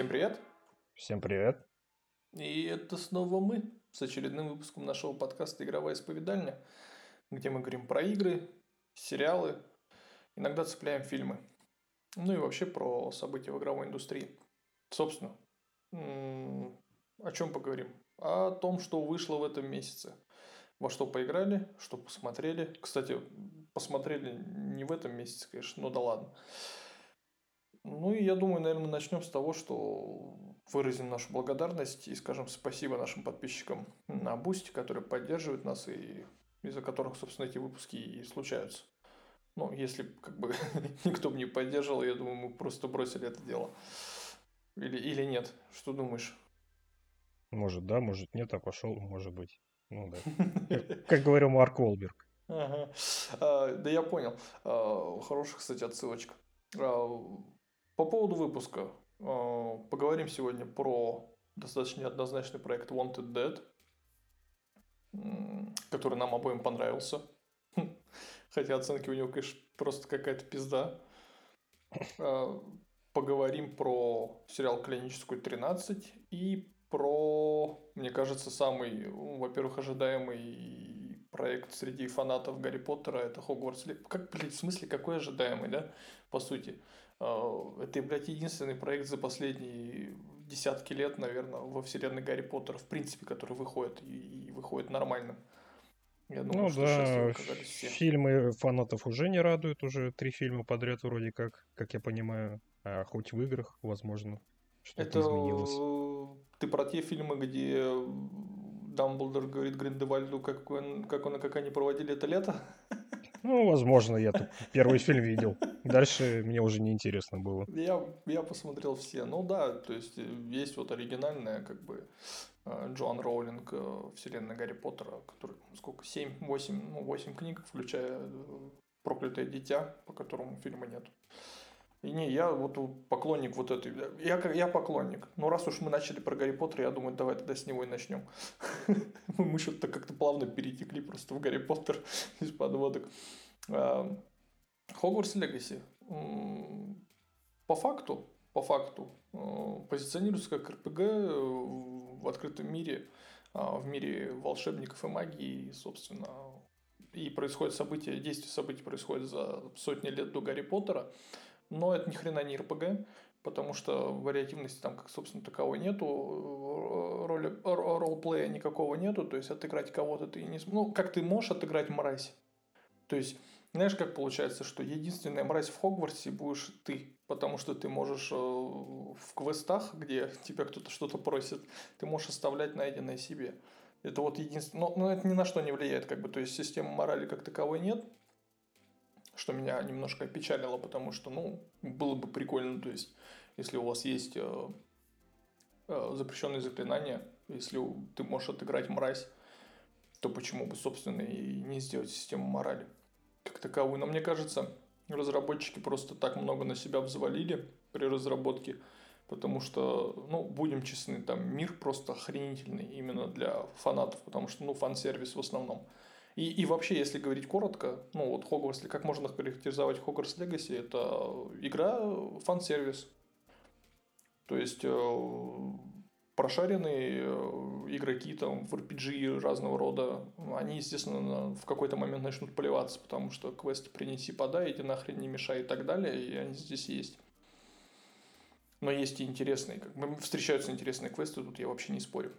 Всем привет! Всем привет! И это снова мы с очередным выпуском нашего подкаста «Игровая исповедальня», где мы говорим про игры, сериалы, иногда цепляем фильмы. Ну и вообще про события в игровой индустрии. Собственно, о чем поговорим? О том, что вышло в этом месяце. Во что поиграли, что посмотрели. Кстати, посмотрели не в этом месяце, конечно, но да ладно. Ну и я думаю, наверное, начнем с того, что выразим нашу благодарность и скажем спасибо нашим подписчикам на Boosty, которые поддерживают нас и из-за которых, собственно, эти выпуски и случаются. Ну, если как бы никто бы не поддерживал, я думаю, мы просто бросили это дело. Или, или нет? Что думаешь? Может, да, может, нет, а пошел, может быть. Ну да. Как, говорил Марк Уолберг. Ага. А, да я понял. А, хорошая, кстати, отсылочка. А, по поводу выпуска. А, поговорим сегодня про достаточно неоднозначный проект Wanted Dead, который нам обоим понравился. Хотя оценки у него, конечно, просто какая-то пизда. А, поговорим про сериал «Клиническую 13» и про, мне кажется, самый, во-первых, ожидаемый проект среди фанатов Гарри Поттера, это Хогвартс. Как, блядь, в смысле, какой ожидаемый, да, по сути? А, это, блядь, единственный проект за последние десятки лет, наверное, во вселенной Гарри Поттера, в принципе, который выходит и, и выходит нормальным. Я думаю, ну что да, все. фильмы фанатов уже не радуют, уже три фильма подряд вроде как, как я понимаю, а хоть в играх, возможно, что-то Это... изменилось. Ты про те фильмы, где Дамблдор говорит Гриндевальду, как он, как он и как они проводили это лето? Ну, возможно, я первый фильм видел. Дальше мне уже не интересно было. Я, я посмотрел все. Ну да, то есть э, есть вот оригинальная, как бы, э, Джоан Роулинг э, вселенная Гарри Поттера, который сколько, 7, 8, ну, 8 книг, включая «Проклятое дитя», по которому фильма нет. И не, я вот поклонник вот этой. Я, я поклонник. Но раз уж мы начали про Гарри Поттера, я думаю, давай тогда с него и начнем. Мы что-то как-то плавно перетекли просто в Гарри Поттер из подводок. А, Хогвартс Легаси. По факту, по факту, а, позиционируется как РПГ в открытом мире, а, в мире волшебников и магии, собственно, и происходит события, действие событий происходит за сотни лет до Гарри Поттера. Но это ни хрена не РПГ, потому что вариативности там, как, собственно, таковой нету, э, роли, ролплея никакого нету, то есть отыграть кого-то ты не... Ну, как ты можешь отыграть мразь? То есть, знаешь, как получается, что единственная мразь в Хогвартсе будешь ты, потому что ты можешь э, в квестах, где тебя кто-то что-то просит, ты можешь оставлять найденное себе. Это вот единственное... Но, но это ни на что не влияет, как бы, то есть системы морали как таковой нет, что меня немножко опечалило, потому что, ну, было бы прикольно, то есть, если у вас есть э, э, запрещенные заклинания, если ты можешь отыграть мразь, то почему бы, собственно, и не сделать систему морали как таковую. Но мне кажется, разработчики просто так много на себя взвалили при разработке, потому что, ну, будем честны, там мир просто охренительный именно для фанатов, потому что, ну, фан-сервис в основном – и, и вообще, если говорить коротко, ну вот Хогвартс, как можно характеризовать Хогвартс Легаси, это игра фан-сервис. То есть э, прошаренные э, игроки там в RPG разного рода, они, естественно, в какой-то момент начнут поливаться, потому что квест принеси, подай, иди нахрен не мешай и так далее, и они здесь есть. Но есть и интересные, как бы встречаются интересные квесты, тут я вообще не спорю.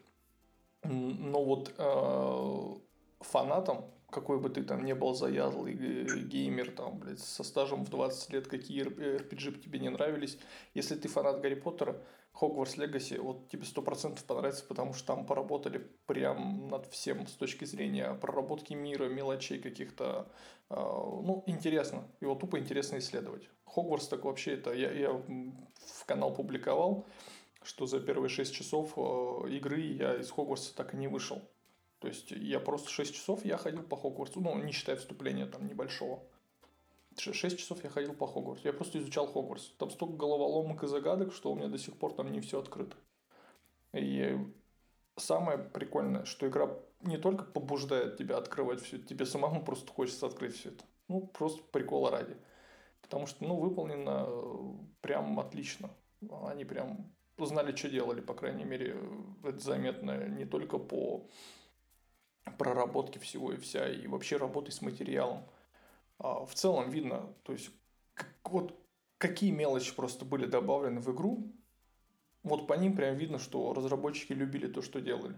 Но вот э, фанатом, какой бы ты там не был заядлый геймер, там, блядь, со стажем в 20 лет, какие RPG тебе не нравились, если ты фанат Гарри Поттера, Хогвартс Легаси, вот тебе сто процентов понравится, потому что там поработали прям над всем с точки зрения проработки мира, мелочей каких-то. Э, ну, интересно. Его тупо интересно исследовать. Хогвартс так вообще это... Я, я в канал публиковал, что за первые 6 часов э, игры я из Хогвартса так и не вышел. То есть я просто 6 часов я ходил по Хогвартсу, ну, не считая вступления там небольшого. 6 часов я ходил по Хогвартсу. Я просто изучал Хогвартс. Там столько головоломок и загадок, что у меня до сих пор там не все открыто. И самое прикольное, что игра не только побуждает тебя открывать все, тебе самому просто хочется открыть все это. Ну, просто прикола ради. Потому что, ну, выполнено прям отлично. Они прям знали, что делали, по крайней мере, это заметно не только по проработке всего и вся, и вообще работы с материалом. А в целом видно, то есть, как, вот какие мелочи просто были добавлены в игру, вот по ним прям видно, что разработчики любили то, что делали.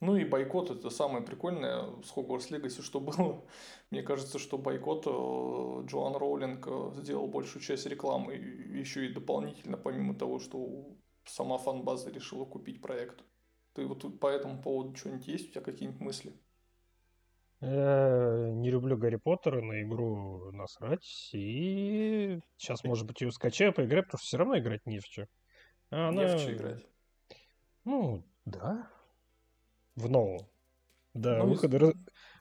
Ну и бойкот это самое прикольное с Hogwarts Legacy, что было. Мне кажется, что бойкот э, Джоан Роулинг э, сделал большую часть рекламы, еще и дополнительно, помимо того, что сама фан-база решила купить проект. Ты вот по этому поводу что-нибудь есть у тебя какие-нибудь мысли? Я не люблю Гарри Поттера, на игру насрать. И сейчас, может быть, ее скачаю, поиграю, потому что все равно играть не в что. А она... Не в что играть. Ну, да, в новом. До, ну, выхода,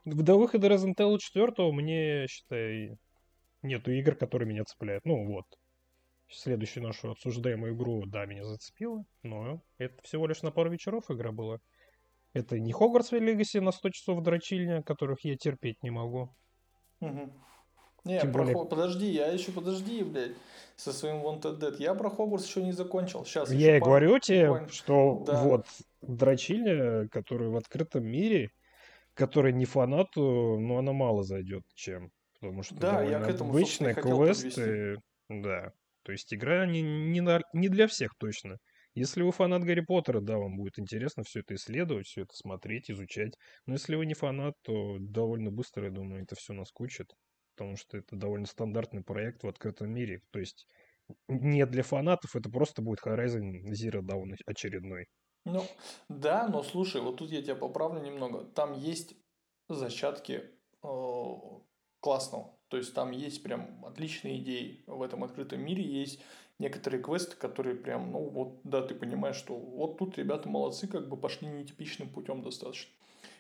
и... до выхода Resident Evil 4 мне, считай, нету игр, которые меня цепляют. Ну вот. Следующую нашу обсуждаемую игру, да, меня зацепила, но это всего лишь на пару вечеров игра была. Это не Hogwarts Legacy на 100 часов дрочильня, которых я терпеть не могу. Угу. Не, Тем про более... подожди, я еще подожди, блядь, со своим Wanted Dead. Я про Хогвартс еще не закончил. Сейчас я и пару... говорю тебе, буквально... что да. вот дрочильня, которая в открытом мире, которая не фанату, но она мало зайдет чем. Потому что да, я к этому, обычные квесты. Да. То есть игра не, не, на, не для всех точно. Если вы фанат Гарри Поттера, да, вам будет интересно все это исследовать, все это смотреть, изучать. Но если вы не фанат, то довольно быстро, я думаю, это все наскучит потому что это довольно стандартный проект в открытом мире. То есть не для фанатов, это просто будет Horizon Zero Dawn очередной. Ну, да, но слушай, вот тут я тебя поправлю немного. Там есть зачатки э, классного. То есть там есть прям отличные идеи в этом открытом мире. Есть некоторые квесты, которые прям, ну вот, да, ты понимаешь, что вот тут ребята молодцы, как бы пошли нетипичным путем достаточно.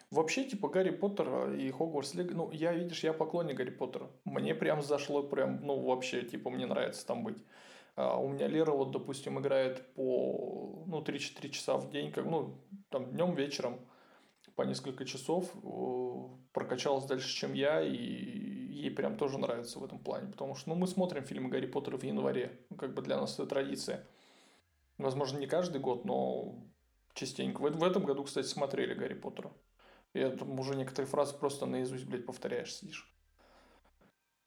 Вообще, типа, Гарри Поттер и Хогвартс Лего, ну, я, видишь, я поклонник Гарри Поттера. Мне прям зашло, прям, ну, вообще, типа, мне нравится там быть. А у меня Лера, вот, допустим, играет по, ну, 3-4 часа в день, как, ну, там, днем, вечером, по несколько часов, прокачалась дальше, чем я, и ей прям тоже нравится в этом плане, потому что, ну, мы смотрим фильмы Гарри Поттера в январе, как бы для нас это традиция. Возможно, не каждый год, но частенько. В, в этом году, кстати, смотрели Гарри Поттера. Я там уже некоторые фразы просто наизусть, блядь, повторяешь, сидишь.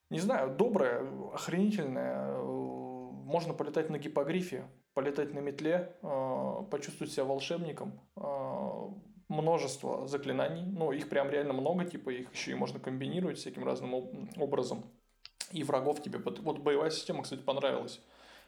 Не знаю, добрая, охренительная. Э, можно полетать на гипогрифе, полетать на метле, э, почувствовать себя волшебником. Э, множество заклинаний. Ну, их прям реально много, типа их еще и можно комбинировать всяким разным образом. И врагов тебе... Под... Вот боевая система, кстати, понравилась.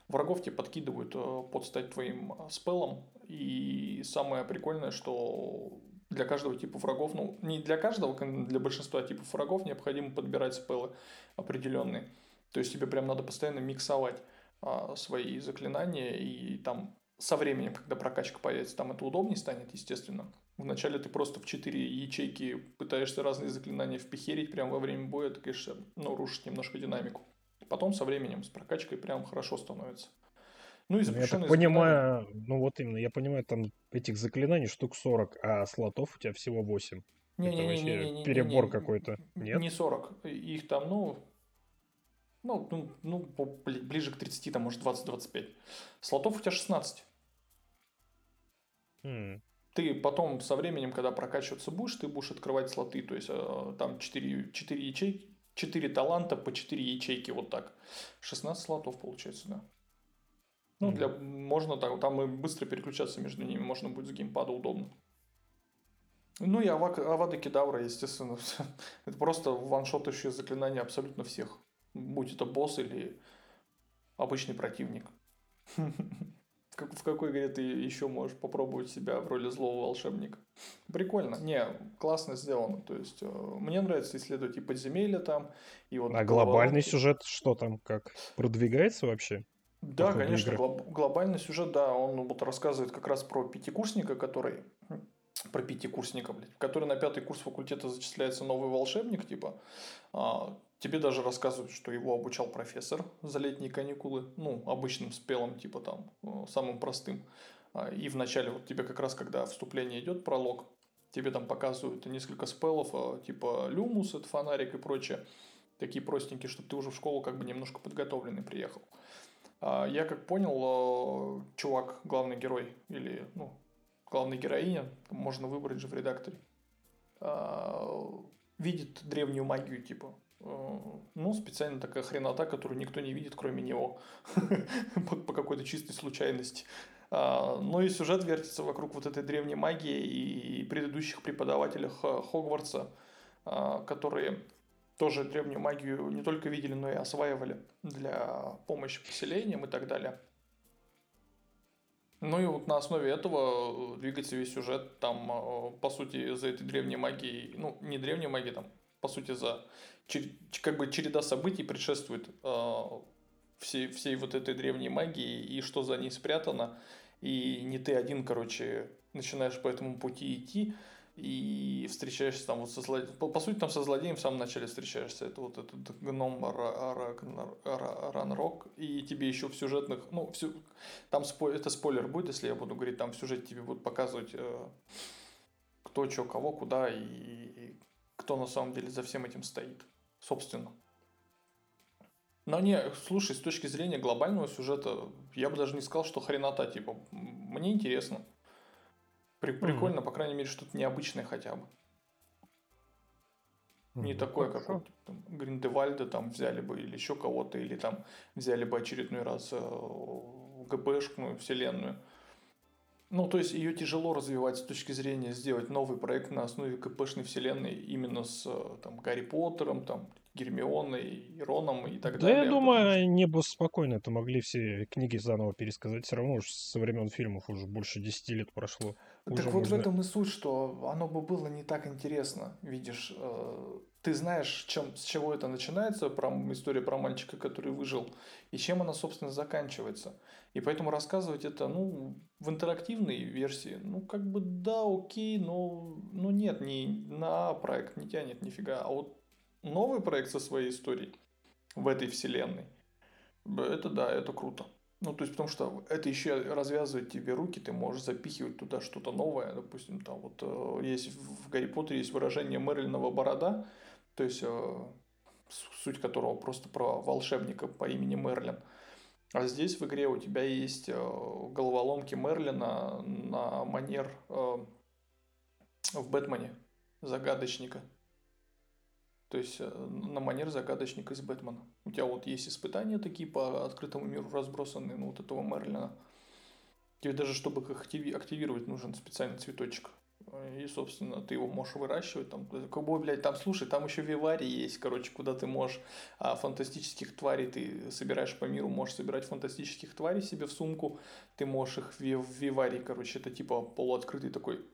Врагов тебе подкидывают под стать твоим спелом. И самое прикольное, что для каждого типа врагов, ну, не для каждого, для большинства типов врагов необходимо подбирать спелы определенные. То есть тебе прям надо постоянно миксовать а, свои заклинания, и там со временем, когда прокачка появится, там это удобнее станет, естественно. Вначале ты просто в четыре ячейки пытаешься разные заклинания впихерить прямо во время боя, это, конечно, ну, рушит немножко динамику. Потом со временем, с прокачкой прям хорошо становится. Ну и запрещенные Я так понимаю, ну вот именно, я понимаю, там этих заклинаний штук 40, а слотов у тебя всего 8. Не, Это не, вообще не, не, не, перебор какой-то. Нет? Не 40. Их там, ну, ну, ну, ну, ближе к 30, там, может, 20-25. Слотов у тебя 16. Mm. Ты потом со временем, когда прокачиваться будешь, ты будешь открывать слоты. То есть, э, там 4, 4 ячейки, 4 таланта по 4 ячейки, вот так. 16 слотов получается, да. Ну, для, можно так, там и быстро переключаться между ними, можно будет с геймпада удобно. Ну и Авак, Авада Кедавра, естественно. это просто ваншотающее заклинание абсолютно всех. Будь это босс или обычный противник. В какой игре ты еще можешь попробовать себя в роли злого волшебника? Прикольно. Не, классно сделано. То есть, э, мне нравится исследовать и подземелья там, и вот... А глобальный сюжет что там, как? Продвигается вообще? Да, конечно, глоб, глобальный сюжет, да, он вот рассказывает как раз про пятикурсника, который про пятикурсника, блядь, который на пятый курс факультета зачисляется новый волшебник, типа, а, тебе даже рассказывают, что его обучал профессор за летние каникулы, ну, обычным спелом, типа там, э, самым простым. А, и вначале вот тебе как раз, когда вступление идет, пролог, тебе там показывают несколько спелов, а, типа люмус, это фонарик и прочее, такие простенькие, чтобы ты уже в школу как бы немножко подготовленный приехал. А, я как понял, чувак, главный герой или, ну, главная героиня, можно выбрать же в редакторе, видит древнюю магию, типа. Э, ну, специально такая хренота, которую никто не видит, кроме него. По какой-то чистой случайности. А, ну и сюжет вертится вокруг вот этой древней магии и предыдущих преподавателей Хогвартса, которые тоже древнюю магию не только видели, но и осваивали для помощи поселениям и так далее. Ну и вот на основе этого двигается весь сюжет. Там, э, по сути, за этой древней магией, ну, не древней магией, там, по сути, за как бы череда событий предшествует э, всей, всей вот этой древней магии и что за ней спрятано. И не ты один, короче, начинаешь по этому пути идти и встречаешься там вот со злодеем. По, по сути, там со злодеем в самом начале встречаешься. Это вот этот гном Ранрок. И тебе еще в сюжетных... Ну, все, там спо, это спойлер будет, если я буду говорить. Там в сюжете тебе будут показывать, э, кто, что, кого, куда и, и кто на самом деле за всем этим стоит. Собственно. Но не, слушай, с точки зрения глобального сюжета, я бы даже не сказал, что хренота, типа, мне интересно. При, прикольно, mm-hmm. по крайней мере, что-то необычное хотя бы. Mm-hmm. Не такое, как вот, там, Гриндевальда там взяли бы, или еще кого-то, или там взяли бы очередной раз э, ГПшную вселенную. Ну, то есть ее тяжело развивать с точки зрения сделать новый проект на основе ГПшной вселенной именно с э, там, Гарри Поттером, там, Гермионой, Роном и так да далее. Да, я думаю, они бы спокойно это могли все книги заново пересказать. Все равно уж со времен фильмов уже больше 10 лет прошло. Так уже вот можно... в этом и суть, что оно бы было не так интересно. Видишь, э, ты знаешь, чем, с чего это начинается, про, история про мальчика, который выжил, и чем она, собственно, заканчивается. И поэтому рассказывать это, ну, в интерактивной версии, ну, как бы да, окей, но, но нет, не на проект не тянет нифига. А вот новый проект со своей историей в этой вселенной, это да, это круто. Ну, то есть, потому что это еще развязывает тебе руки, ты можешь запихивать туда что-то новое. Допустим, там вот э, есть в Гарри Поттере есть выражение Мерлинова борода, то есть э, суть которого просто про волшебника по имени Мерлин. А здесь в игре у тебя есть э, головоломки Мерлина на манер в Бэтмене загадочника. То есть э, на манер загадочника из Бэтмена. У тебя вот есть испытания такие по открытому миру разбросанные, ну вот этого Мерлина. Тебе даже, чтобы их активировать, нужен специальный цветочек. И, собственно, ты его можешь выращивать. Там, как бы, блядь, там, слушай, там еще вивари есть, короче, куда ты можешь а, фантастических тварей, ты собираешь по миру, можешь собирать фантастических тварей себе в сумку, ты можешь их в, в вивари, короче, это типа полуоткрытый такой,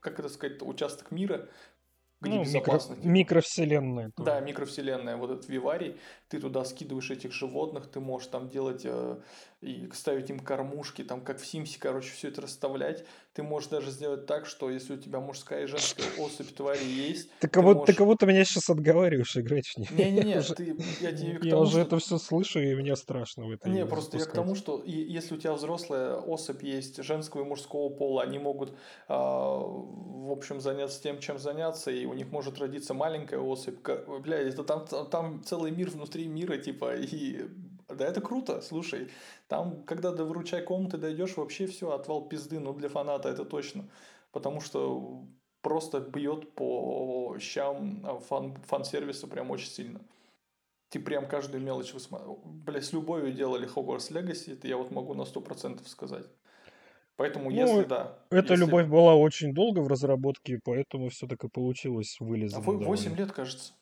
как это сказать, участок мира, где ну, безопасно. Микро, типа. микровселенная. Да, микровселенная. Вот этот виварий, ты туда скидываешь этих животных, ты можешь там делать э, и ставить им кормушки, там как в Симсе, короче, все это расставлять. Ты можешь даже сделать так, что если у тебя мужская и женская особь твари есть... Ты кого-то можешь... кого меня сейчас отговариваешь играть в них. Не-не-не, ты... я тебе тому, Я уже что... это все слышу, и мне страшно в это Не, просто запускать. я к тому, что если у тебя взрослая особь есть женского и мужского пола, они могут, э, в общем, заняться тем, чем заняться, и у них может родиться маленькая особь. Бля, это там, там целый мир внутри мира, типа, и да это круто, слушай. Там, когда до выручай комнаты дойдешь, вообще все, отвал пизды, ну для фаната это точно. Потому что просто бьет по щам а, фан, фан-сервиса прям очень сильно. Ты прям каждую мелочь высматривал. Бля, с любовью делали Hogwarts Legacy, это я вот могу на сто процентов сказать. Поэтому, ну, если да. Эта если... любовь была очень долго в разработке, поэтому все так и получилось вылезано. А 8 лет, кажется.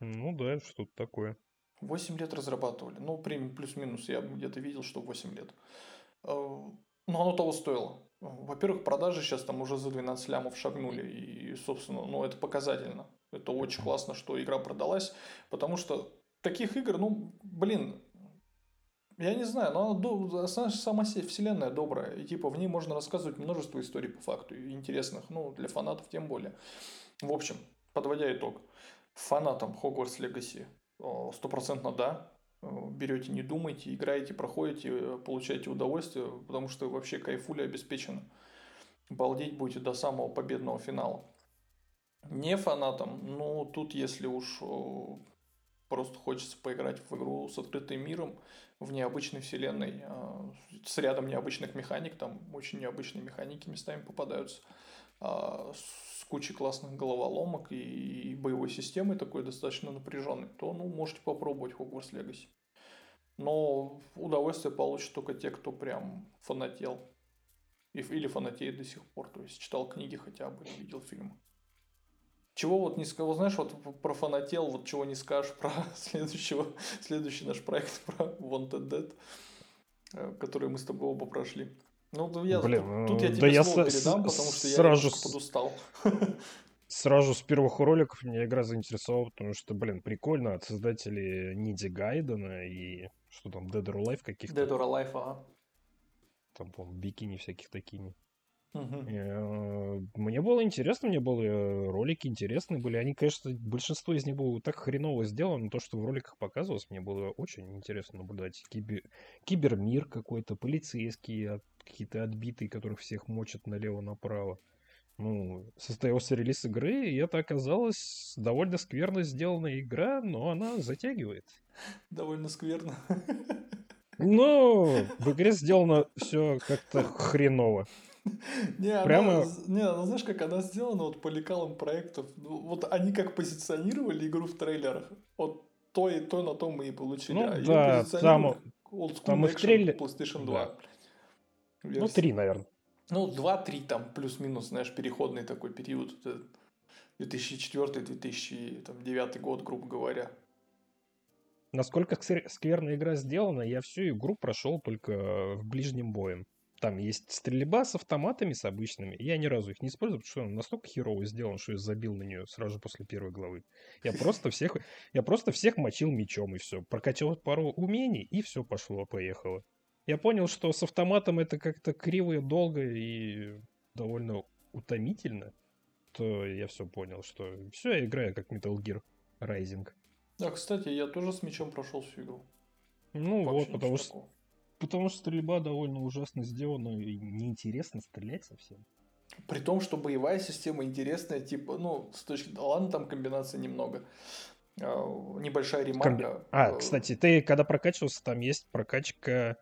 Ну да, что-то такое. 8 лет разрабатывали. Ну, плюс-минус, я где-то видел, что 8 лет. Э, но оно того стоило. Во-первых, продажи сейчас там уже за 12 лямов шагнули. И, собственно, ну, это показательно. Это очень классно, что игра продалась. Потому что таких игр, ну, блин, я не знаю, но она, сама вселенная добрая. И типа в ней можно рассказывать множество историй по факту. Интересных, ну, для фанатов тем более. В общем, подводя итог. Фанатам Hogwarts Legacy стопроцентно да. Берете, не думайте, играете, проходите, получаете удовольствие, потому что вообще кайфули обеспечено. Балдеть будете до самого победного финала. Не фанатам, ну тут если уж просто хочется поиграть в игру с открытым миром, в необычной вселенной, а, с рядом необычных механик, там очень необычные механики местами попадаются, с кучей классных головоломок и боевой системой такой достаточно напряженной, то ну, можете попробовать Hogwarts Legacy. Но удовольствие получат только те, кто прям фанател. Или фанатеет до сих пор. То есть читал книги хотя бы, видел фильмы. Чего вот не сказал, знаешь, вот про фанател, вот чего не скажешь про следующего, следующий наш проект про Wanted Dead, э, который мы с тобой оба прошли. Ну, я, Блин, тут, тут я тебе да слово я передам, потому что сразу я подустал. Сразу с первых роликов меня игра заинтересовала, потому что, блин, прикольно от создателей Ниди Гайдена и что там, Dead or Alive каких-то. Dead or Alive, ага. Там, по-моему, бикини всяких такими. Э, мне было интересно, мне были ролики интересные были. Они, конечно, большинство из них было так хреново сделано, но то, что в роликах показывалось, мне было очень интересно наблюдать. Кибер... Кибермир какой-то, полицейские, какие-то отбитые, которых всех мочат налево-направо. Ну, состоялся релиз игры, и это оказалось довольно скверно сделанная игра, но она затягивает. Довольно скверно. Ну, в игре сделано все как-то хреново. Не, Прямо... она, не, ну знаешь, как она сделана вот по лекалам проектов. Ну, вот они как позиционировали игру в трейлерах. Вот то и то на том мы и получили. Ну, а да, там, там и в трейлере... PlayStation 2. Да. Ну, 3, наверное. Ну, 2-3 там плюс-минус, знаешь, переходный такой период. 2004-2009 год, грубо говоря. Насколько скверная игра сделана, я всю игру прошел только в ближнем боем. Там есть стрельба с автоматами, с обычными. Я ни разу их не использую, потому что он настолько херово сделан, что я забил на нее сразу после первой главы. Я просто всех, я просто всех мочил мечом и все. Прокачал пару умений и все пошло-поехало. Я понял, что с автоматом это как-то криво и долго и довольно утомительно. То я все понял, что все, я играю как Metal Gear Rising. Да, кстати, я тоже с мечом прошел всю игру. Ну Вообще вот, потому что такого. Потому что стрельба довольно ужасно сделана и неинтересно стрелять совсем. При том, что боевая система интересная, типа, ну, с точки... Ладно, там комбинаций немного. А, небольшая ремарка. Комби... А, э, кстати, ты когда прокачивался, там есть прокачка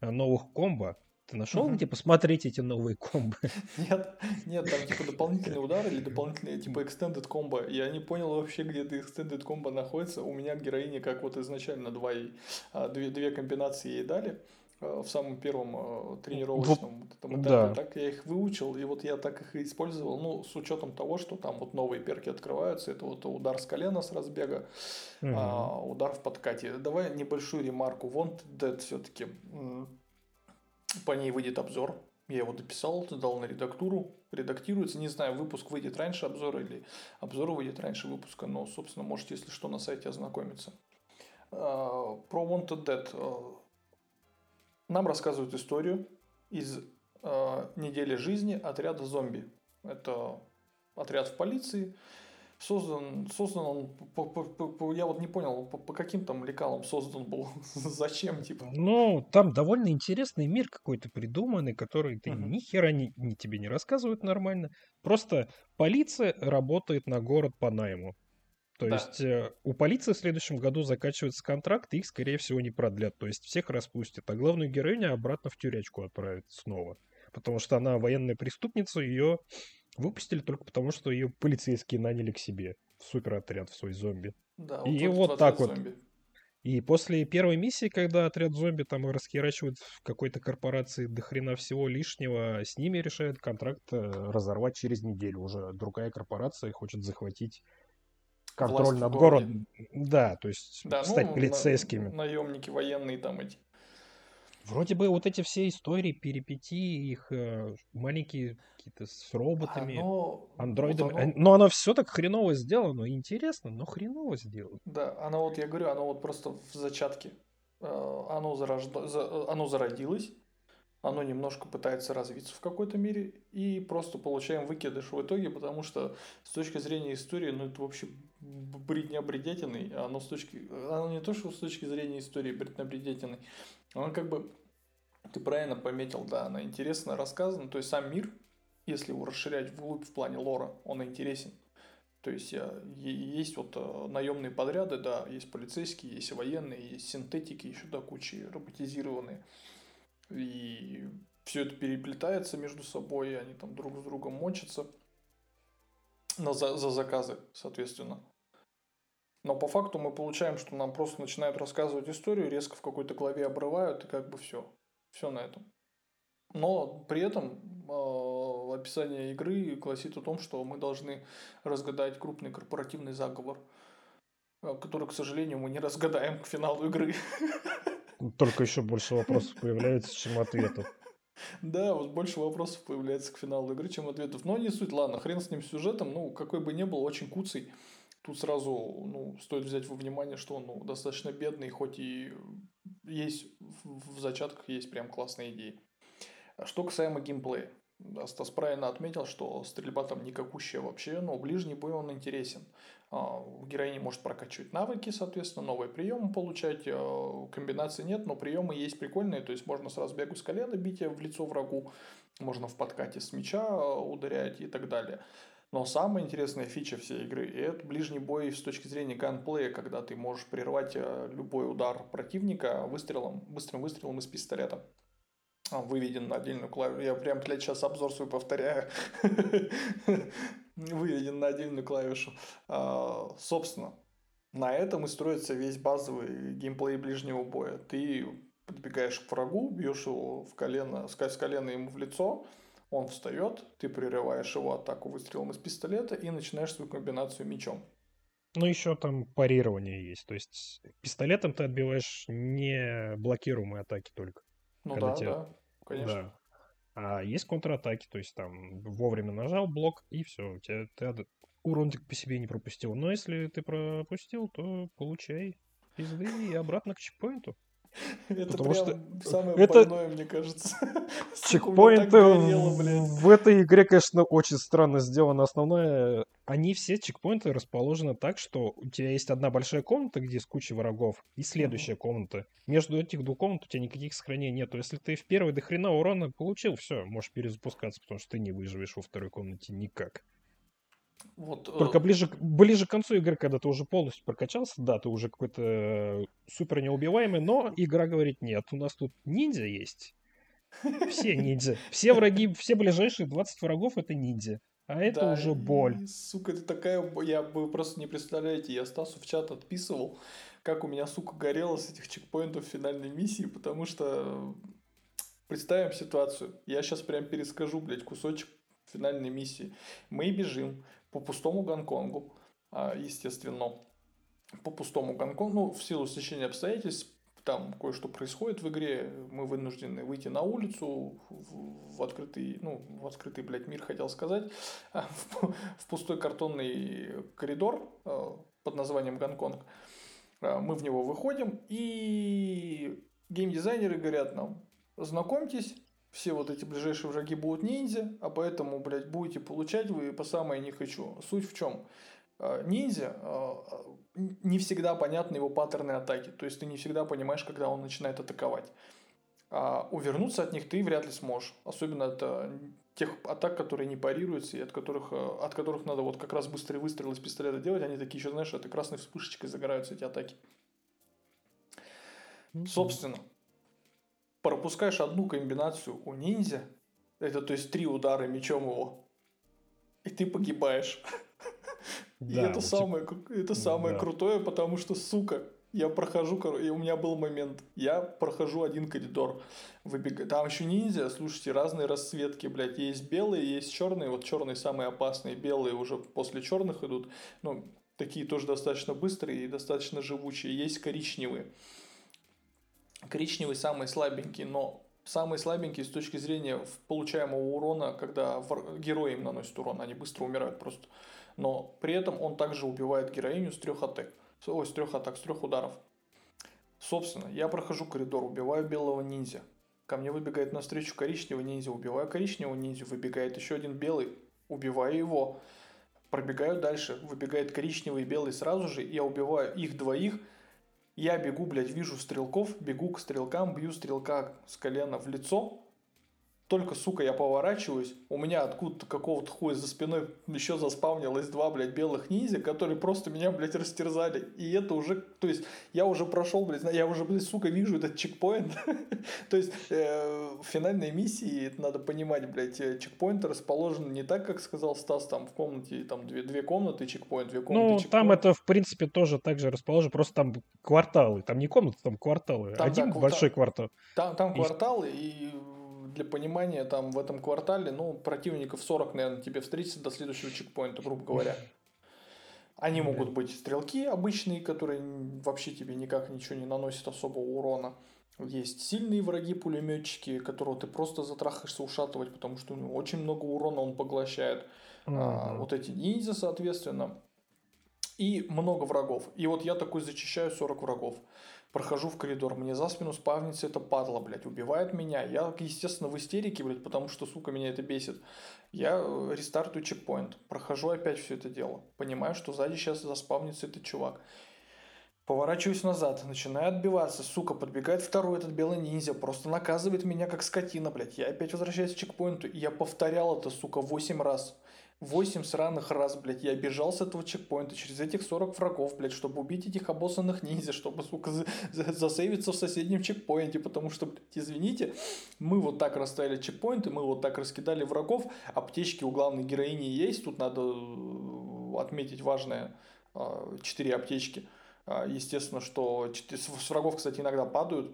новых комбо. Ты нашел, где посмотреть эти новые комбо? Нет, нет, там типа дополнительные удары или дополнительные типа extended комбо. Я не понял вообще, где это extended комбо находится. У меня героине как вот изначально два, а, две, две комбинации ей дали в самом первом а, тренировочном вот этом этапе, да. так я их выучил, и вот я так их и использовал, ну, с учетом того, что там вот новые перки открываются, это вот удар с колена с разбега, угу. а, удар в подкате. Давай небольшую ремарку, Wanted Dead все-таки по ней выйдет обзор. Я его дописал, дал на редактуру. Редактируется. Не знаю, выпуск выйдет раньше обзора или обзор выйдет раньше выпуска. Но, собственно, можете, если что, на сайте ознакомиться. А, про Wanted Dead. Нам рассказывают историю из а, недели жизни отряда зомби. Это отряд в полиции, создан, создан он, по, по, по, я вот не понял, по, по каким там лекалам создан был, зачем, типа? Ну, там довольно интересный мир какой-то придуманный, который ты uh-huh. ни хера не, не, тебе не рассказывают нормально. Просто полиция работает на город по найму. То да. есть э, у полиции в следующем году заканчивается контракт, и их, скорее всего, не продлят. То есть всех распустят, а главную героиню обратно в тюрячку отправят снова. Потому что она военная преступница, ее Выпустили только потому, что ее полицейские наняли к себе в суперотряд, в свой зомби. Да, и вот так вот. Зомби. И после первой миссии, когда отряд зомби там расхерачивают в какой-то корпорации до хрена всего лишнего, с ними решают контракт э, разорвать через неделю. Уже другая корпорация хочет захватить контроль Власть над городом. Да, то есть да, стать ну, полицейскими. На, наемники военные там эти. Вроде бы вот эти все истории, перипетии, их э, маленькие какие-то с роботами, оно, андроидами. Вот оно... Но оно все так хреново сделано, интересно, но хреново сделано. Да, оно вот, я говорю, оно вот просто в зачатке. Э, оно, зарожда... оно зародилось, оно немножко пытается развиться в какой-то мере, и просто получаем выкидыш в итоге, потому что с точки зрения истории, ну это вообще бредня бредятиной, а оно с точки, оно не то, что с точки зрения истории бредня бредятиной, оно как бы, ты правильно пометил, да, она интересно рассказана, то есть сам мир, если его расширять вглубь в плане лора, он интересен. То есть есть вот наемные подряды, да, есть полицейские, есть военные, есть синтетики, еще до кучи роботизированные. И все это переплетается между собой, они там друг с другом мочатся на, за, за заказы, соответственно. Но по факту мы получаем, что нам просто начинают рассказывать историю, резко в какой-то главе обрывают, и как бы все. Все на этом. Но при этом э, описание игры гласит о том, что мы должны разгадать крупный корпоративный заговор, э, который, к сожалению, мы не разгадаем к финалу игры. Только еще больше вопросов появляется, чем ответов. Да, вот больше вопросов появляется к финалу игры, чем ответов. Но не суть, ладно, хрен с ним сюжетом, ну, какой бы ни был, очень куцый. Тут сразу ну, стоит взять во внимание, что он ну, достаточно бедный, хоть и есть в зачатках есть прям классные идеи. Что касаемо геймплея. Стас правильно отметил, что стрельба там никакущая вообще, но ближний бой он интересен. А, героиня может прокачивать навыки, соответственно, новые приемы получать. А, комбинаций нет, но приемы есть прикольные. То есть можно сразу бегу с колена, бить в лицо врагу, можно в подкате с мяча а, ударять и так далее. Но самая интересная фича всей игры – это ближний бой с точки зрения ганплея, когда ты можешь прервать э, любой удар противника выстрелом, быстрым выстрелом из пистолета. Выведен на отдельную клавишу. Я прям, блядь, сейчас обзор свой повторяю. Выведен на отдельную клавишу. А, собственно, на этом и строится весь базовый геймплей ближнего боя. Ты подбегаешь к врагу, бьешь его в колено, с колена ему в лицо, он встает, ты прерываешь его атаку выстрелом из пистолета и начинаешь свою комбинацию мечом. Ну, еще там парирование есть. То есть пистолетом ты отбиваешь не блокируемые атаки только. Ну да, тебя... да, конечно. Да. А есть контратаки, то есть там вовремя нажал блок, и все, у тебя ты урон по себе не пропустил. Но если ты пропустил, то получай пизды и обратно к чекпоинту. Это Потому что самое это... больное, мне кажется. Чекпоинты в этой игре, конечно, очень странно сделано. Основное, они все чекпоинты расположены так, что у тебя есть одна большая комната, где с кучей врагов, и следующая комната. Между этих двух комнат у тебя никаких сохранений нет. Если ты в первой до хрена урона получил, все, можешь перезапускаться, потому что ты не выживешь во второй комнате никак. Вот, Только э... ближе, ближе к концу игры, когда ты уже полностью прокачался, да, ты уже какой-то э, супер неубиваемый, но игра говорит, нет, у нас тут ниндзя есть. Все ниндзя. Все враги, все ближайшие 20 врагов это ниндзя. А это да, уже боль. И, сука, это такая... Я вы просто не представляете, я Стасу в чат отписывал, как у меня, сука, горело с этих чекпоинтов финальной миссии, потому что представим ситуацию. Я сейчас прям перескажу, блядь, кусочек финальной миссии. Мы бежим, по пустому Гонконгу, а, естественно. По пустому Гонконгу, ну, в силу стечения обстоятельств, там кое-что происходит в игре, мы вынуждены выйти на улицу, в, в открытый, ну, в открытый, блядь, мир, хотел сказать, в, в пустой картонный коридор а, под названием Гонконг. А, мы в него выходим, и геймдизайнеры говорят нам, знакомьтесь, все вот эти ближайшие враги будут ниндзя, а поэтому, блядь, будете получать вы по самое не хочу. Суть в чем? А, ниндзя а, не всегда понятны его паттерны атаки. То есть ты не всегда понимаешь, когда он начинает атаковать. А увернуться от них ты вряд ли сможешь. Особенно от а, тех атак, которые не парируются и от которых, от которых надо вот как раз быстрый выстрел из пистолета делать. Они такие еще, знаешь, это красной вспышечкой загораются эти атаки. Собственно, пропускаешь одну комбинацию у ниндзя, это то есть три удара мечом его, и ты погибаешь. Да, и это вот самое, типа... это самое да. крутое, потому что, сука, я прохожу, и у меня был момент, я прохожу один коридор, выбегаю, там еще ниндзя, слушайте, разные расцветки, блядь, есть белые, есть черные, вот черные самые опасные, белые уже после черных идут, ну, такие тоже достаточно быстрые и достаточно живучие, есть коричневые. Коричневый самый слабенький, но самый слабенький с точки зрения получаемого урона, когда герои им наносят урон, они быстро умирают просто. Но при этом он также убивает героиню с трех атак. Ой, с трех атак, с трех ударов. Собственно, я прохожу коридор, убиваю белого ниндзя. Ко мне выбегает навстречу коричневый ниндзя, убиваю коричневого ниндзя, выбегает еще один белый, убиваю его. Пробегаю дальше, выбегает коричневый и белый сразу же, я убиваю их двоих – я бегу, блядь, вижу стрелков, бегу к стрелкам, бью стрелка с колена в лицо, только, сука, я поворачиваюсь, у меня откуда-то какого-то хуя за спиной еще заспавнилось два, блядь, белых ниндзя, которые просто меня, блядь, растерзали. И это уже, то есть, я уже прошел, блядь, я уже, блядь, сука, вижу этот чекпоинт. то есть, э, в финальной миссии, это надо понимать, блядь, э, чекпоинт расположен не так, как сказал Стас, там в комнате, там две, две комнаты чекпоинт, две комнаты Ну, там это, в принципе, тоже так же расположено, просто там кварталы, там не комнаты, там кварталы. Один большой квартал. Там, там кварталы, и для понимания, там в этом квартале, ну, противников 40, наверное, тебе встретится до следующего чекпоинта, грубо говоря. Они могут быть стрелки обычные, которые вообще тебе никак ничего не наносят особого урона. Есть сильные враги пулеметчики, которого ты просто затрахаешься ушатывать, потому что у него очень много урона он поглощает. Uh-huh. А, вот эти ниндзя, соответственно. И много врагов. И вот я такой зачищаю 40 врагов прохожу в коридор, мне за спину спавнится это падла, блядь, убивает меня. Я, естественно, в истерике, блядь, потому что, сука, меня это бесит. Я э, рестартую чекпоинт, прохожу опять все это дело. Понимаю, что сзади сейчас заспавнится этот чувак. Поворачиваюсь назад, начинаю отбиваться, сука, подбегает второй этот белый ниндзя, просто наказывает меня как скотина, блядь. Я опять возвращаюсь к чекпоинту, и я повторял это, сука, 8 раз. 8 сраных раз, блядь, я бежал с этого чекпоинта через этих 40 врагов, блядь, чтобы убить этих обоссанных ниндзя, чтобы, сука, за за засейвиться в соседнем чекпоинте, потому что, блядь, извините, мы вот так расставили чекпоинты, мы вот так раскидали врагов, аптечки у главной героини есть, тут надо э, отметить важное, 4 а, аптечки. А, естественно, что с врагов, кстати, иногда падают.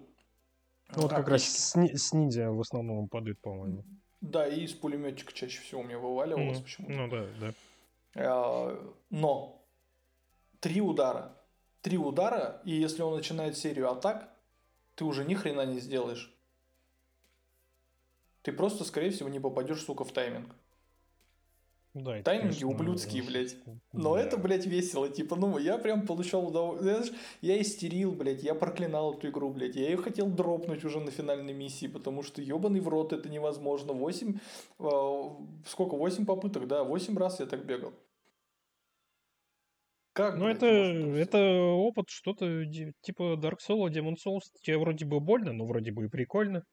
Ну вот как раз с, с ниндзя в основном падает, по-моему. Да, и из пулеметчика чаще всего у меня вываливалось mm. почему-то. Ну да, да. А, но три удара. Три удара, и если он начинает серию атак, ты уже ни хрена не сделаешь. Ты просто, скорее всего, не попадешь, сука, в тайминг. Да, Тайминги конечно, ублюдские, блядь. Но да. это, блядь, весело. Типа, ну, я прям получал удовольствие. Я истерил, блядь, я проклинал эту игру, блядь. Я ее хотел дропнуть уже на финальной миссии, потому что ебаный в рот это невозможно. Восемь, э, сколько, восемь попыток, да, восемь раз я так бегал. Как, ну, это, это опыт, что-то типа Dark Souls, Demon Souls. Тебе вроде бы больно, но вроде бы и прикольно.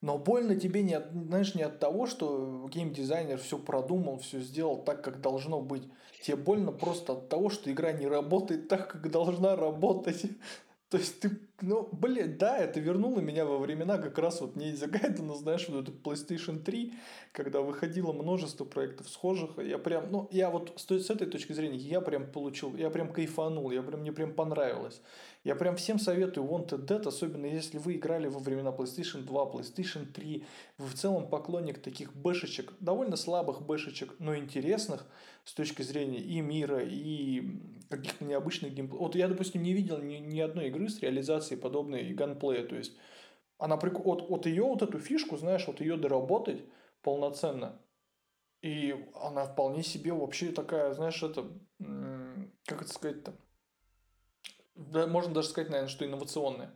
Но больно тебе не от, знаешь, не от того, что геймдизайнер все продумал, все сделал так, как должно быть. Тебе больно просто от того, что игра не работает так, как должна работать. То есть ты, ну, блядь, да, это вернуло меня во времена как раз вот не из-за Гайдена, знаешь, вот эту PlayStation 3, когда выходило множество проектов схожих, я прям, ну, я вот с, с этой точки зрения, я прям получил, я прям кайфанул, я прям, мне прям понравилось. Я прям всем советую Wanted Dead, особенно если вы играли во времена PlayStation 2, PlayStation 3, вы в целом поклонник таких бэшечек, довольно слабых бэшечек, но интересных с точки зрения и мира, и каких-то необычных геймплеев. Вот я, допустим, не видел ни, ни одной игры с реализацией подобной ганплея. То есть, она прик... вот, вот ее, вот эту фишку, знаешь, вот ее доработать полноценно. И она вполне себе вообще такая, знаешь, это, как это сказать-то, да, можно даже сказать, наверное, что инновационная.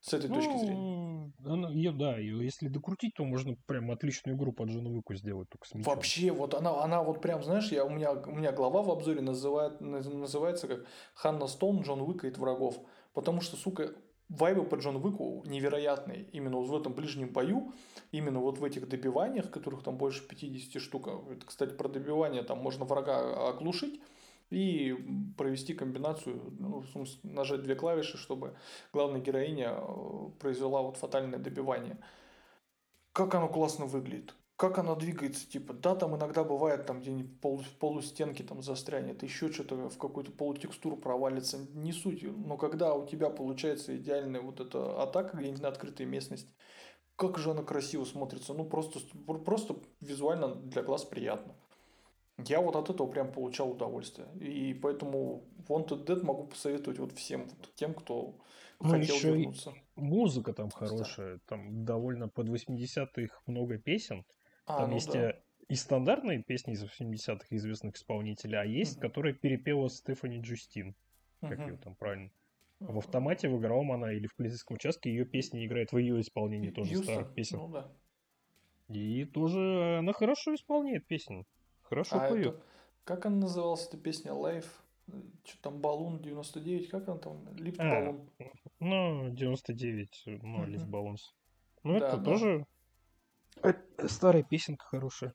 С этой ну, точки зрения. Она, я, да, если докрутить, то можно прям отличную игру под Джона Уику сделать, только с мечом. Вообще, вот она, она вот прям, знаешь, я, у, меня, у меня глава в обзоре называет, называется как Ханна Стоун, Джон Уик врагов. Потому что, сука, вайбы по Джон Уику невероятные. Именно вот в этом ближнем бою, именно вот в этих добиваниях, которых там больше 50 штук. Это, кстати, про добивание, там можно врага оглушить, и провести комбинацию, ну, нажать две клавиши, чтобы главная героиня э, произвела вот фатальное добивание. Как оно классно выглядит, как оно двигается, типа, да, там иногда бывает, там где-нибудь полу, полустенки там застрянет, еще что-то в какую-то полутекстуру провалится, не суть, но когда у тебя получается идеальная вот эта атака где-нибудь на открытой местности, как же она красиво смотрится, ну просто, просто визуально для глаз приятно. Я вот от этого прям получал удовольствие. И поэтому Wanted Dead могу посоветовать вот всем вот тем, кто ну, хотел еще вернуться. Музыка там хорошая. Там довольно под 80-х много песен. А, там ну есть да. Э, и стандартные песни из 80-х известных исполнителей, а есть, угу. которые перепела Стефани Джустин. Как угу. ее там правильно? В автомате, в игровом она или в полицейском участке ее песни играет в ее исполнении тоже Юса? старых песен. Ну, да. И тоже она хорошо исполняет песни. Хорошо а поет. Это, как она называлась, эта песня Life? Что там, Балун 99, как она там? Лип а, Балун. Ну, 99, ну, Лип Балунс. Ну, да, это да. тоже старая песенка хорошая.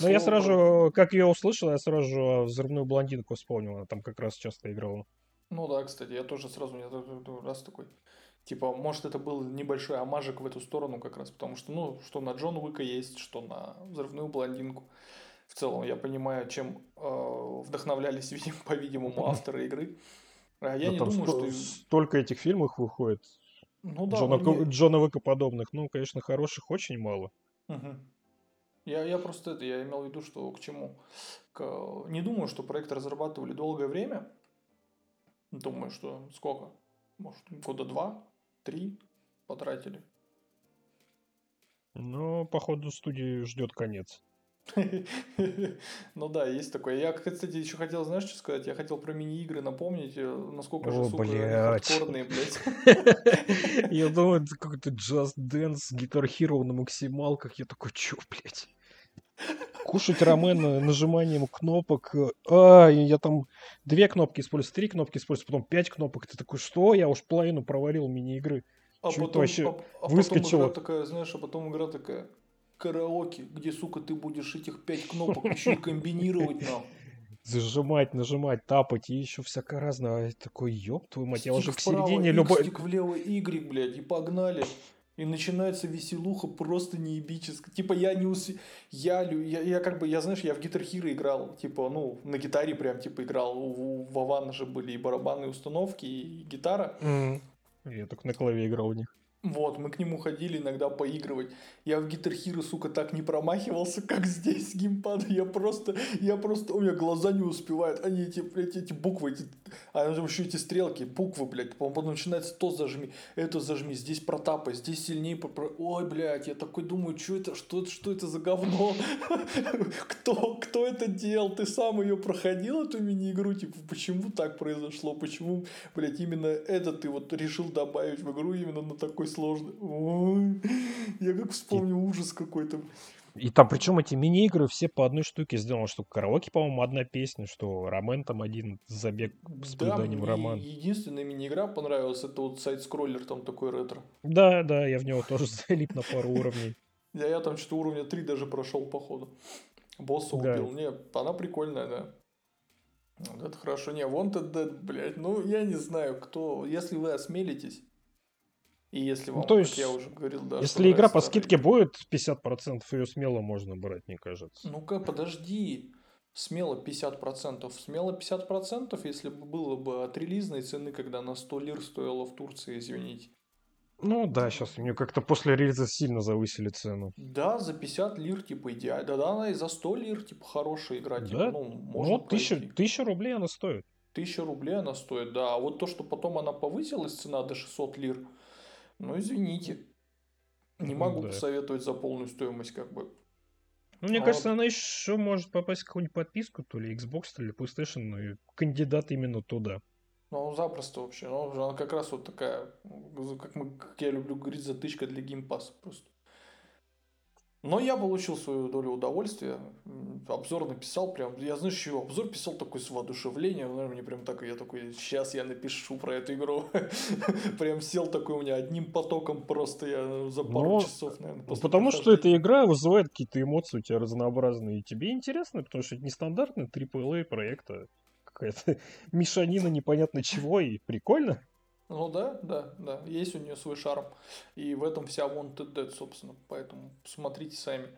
Но я сразу, как ее услышал, я сразу взрывную блондинку вспомнил. Она там как раз часто играла. Ну да, кстати, я тоже сразу мне раз такой. Типа, может, это был небольшой амажик в эту сторону как раз, потому что, ну, что на Джон Уика есть, что на взрывную блондинку. В целом, я понимаю, чем э, вдохновлялись, видимо, по-видимому, авторы игры. А я да не думаю, сто- что... Столько этих фильмов выходит. Ну да, Джона, мне... Джона Уика подобных. Ну, конечно, хороших очень мало. Угу. Я, я просто это, я имел в виду, что к чему. К, не думаю, что проект разрабатывали долгое время. Думаю, что сколько? Может, года два, три потратили. Ну, походу, студии ждет конец. Ну да, есть такое. Я, кстати, еще хотел, знаешь, что сказать? Я хотел про мини-игры напомнить, э, насколько же, сука, хардкорные, блядь. Я думаю, это какой-то Just Dance, Guitar Hero на максималках. Я такой, чё, блядь? Кушать рамен нажиманием кнопок. А, я там две кнопки использую, три кнопки использую, потом пять кнопок. Ты такой, что? Я уж половину проварил мини-игры. А потом, вообще а, а выскочило. потом игра такая, знаешь, а потом игра такая, караоке, где, сука, ты будешь этих пять кнопок еще и комбинировать нам. Зажимать, нажимать, тапать и еще всякое разное. Такой, ёб твою мать, я уже к середине любой... Стик влево, Y, блядь, и погнали. И начинается веселуха просто неебическая. Типа я не ус... Я, я, я как бы, я знаешь, я в Guitar Hero играл, типа, ну, на гитаре прям, типа, играл. У, у Вована же были и барабанные установки, и гитара. Mm. Я только на клаве играл у них. Вот, мы к нему ходили иногда поигрывать. Я в Guitar Hero, сука, так не промахивался, как здесь с геймпада. Я просто, я просто, у меня глаза не успевают. Они эти, блядь, эти буквы, эти, а еще эти стрелки, буквы, блядь. Потом начинается то зажми, это зажми, здесь протапай, здесь сильнее. Попро... Ой, блядь, я такой думаю, что это, что, что это за говно? Кто, кто это делал? Ты сам ее проходил, эту мини-игру? Типа, почему так произошло? Почему, блядь, именно это ты вот решил добавить в игру именно на такой сложно. Ой, я как вспомню ужас какой-то. И там, причем эти мини-игры все по одной штуке сделаны, что караоке, по-моему, одна песня, что Ромен там один забег с да, роман. Единственная мини-игра понравилась, это вот сайт-скроллер там такой ретро. Да, да, я в него тоже залип на пару уровней. Я, я там что-то уровня 3 даже прошел, походу. Босса убил. Не, она прикольная, да. Это хорошо. Не, Wanted Dead, блядь, ну, я не знаю, кто... Если вы осмелитесь, и если ну, вам, ну, то есть, как я уже говорил, да, Если игра по скидке будет 50%, ее смело можно брать, мне кажется. Ну-ка, подожди. Смело 50%. Смело 50%, если бы было бы от релизной цены, когда на 100 лир стоила в Турции, извините. Ну да, сейчас у нее как-то после релиза сильно завысили цену. Да, за 50 лир, типа, идеально. Да, да, она и за 100 лир, типа, хорошая игра. Типа, да? ну, можно ну, тысяча, тысяча рублей она стоит. Тысяча рублей она стоит, да. А вот то, что потом она повысилась, цена до 600 лир, ну, извините. Не могу да. посоветовать за полную стоимость, как бы. Ну, мне а кажется, вот... она еще может попасть в какую-нибудь подписку, то ли Xbox, то ли PlayStation, ну и кандидат именно туда. Ну, запросто вообще. Ну, она как раз вот такая, как, мы, как я люблю говорить, затычка для Game Pass а просто. Но я получил свою долю удовольствия. Обзор написал прям. Я, знаешь, еще обзор писал такой с воодушевлением. Наверное, мне прям так, я такой, сейчас я напишу про эту игру. Прям сел такой у меня одним потоком просто я за пару Но, часов, наверное. Потому что эта игра вызывает какие-то эмоции у тебя разнообразные. И тебе интересно, потому что это нестандартный AAA проект, а какая-то мешанина непонятно чего, и прикольно. Ну да, да, да, есть у нее свой шарм. И в этом вся Wanted Dead, собственно. Поэтому посмотрите сами.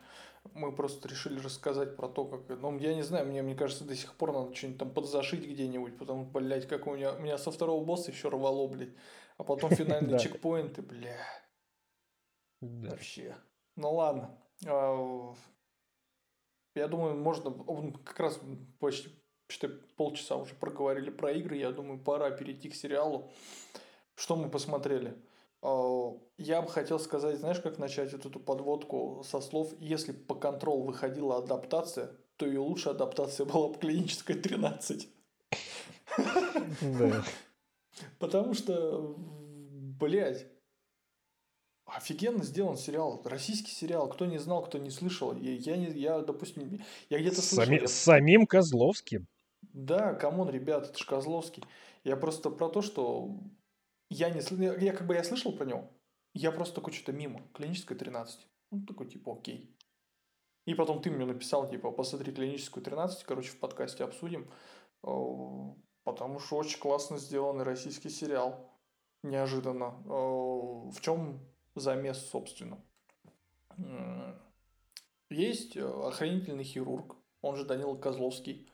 Мы просто решили рассказать про то, как... Ну, я не знаю, мне, мне кажется, до сих пор надо что-нибудь там подзашить где-нибудь, потому что, блядь, как у меня... У меня со второго босса еще рвало, блядь. А потом финальные чекпоинты, бля. Вообще. Ну ладно. А, я думаю, можно... Как раз почти что полчаса уже проговорили про игры, я думаю, пора перейти к сериалу. Что мы посмотрели? А, я бы хотел сказать, знаешь, как начать вот эту подводку со слов, если по контрол выходила адаптация, то ее лучшая адаптация была бы клиническая 13. Да. Потому что, блядь, офигенно сделан сериал, российский сериал. Кто не знал, кто не слышал, я, я, не, я допустим, я где-то слышал. Сами, я... Самим Козловским. Да, come on, ребят, это ж Козловский. Я просто про то, что я не я как бы я слышал про него. Я просто такой что-то мимо. Клиническая 13. Ну, такой, типа, окей. И потом ты мне написал, типа, посмотри клиническую 13, короче, в подкасте обсудим. Потому что очень классно сделанный российский сериал. Неожиданно. В чем замес, собственно? Есть э, охранительный хирург, он же Данила Козловский,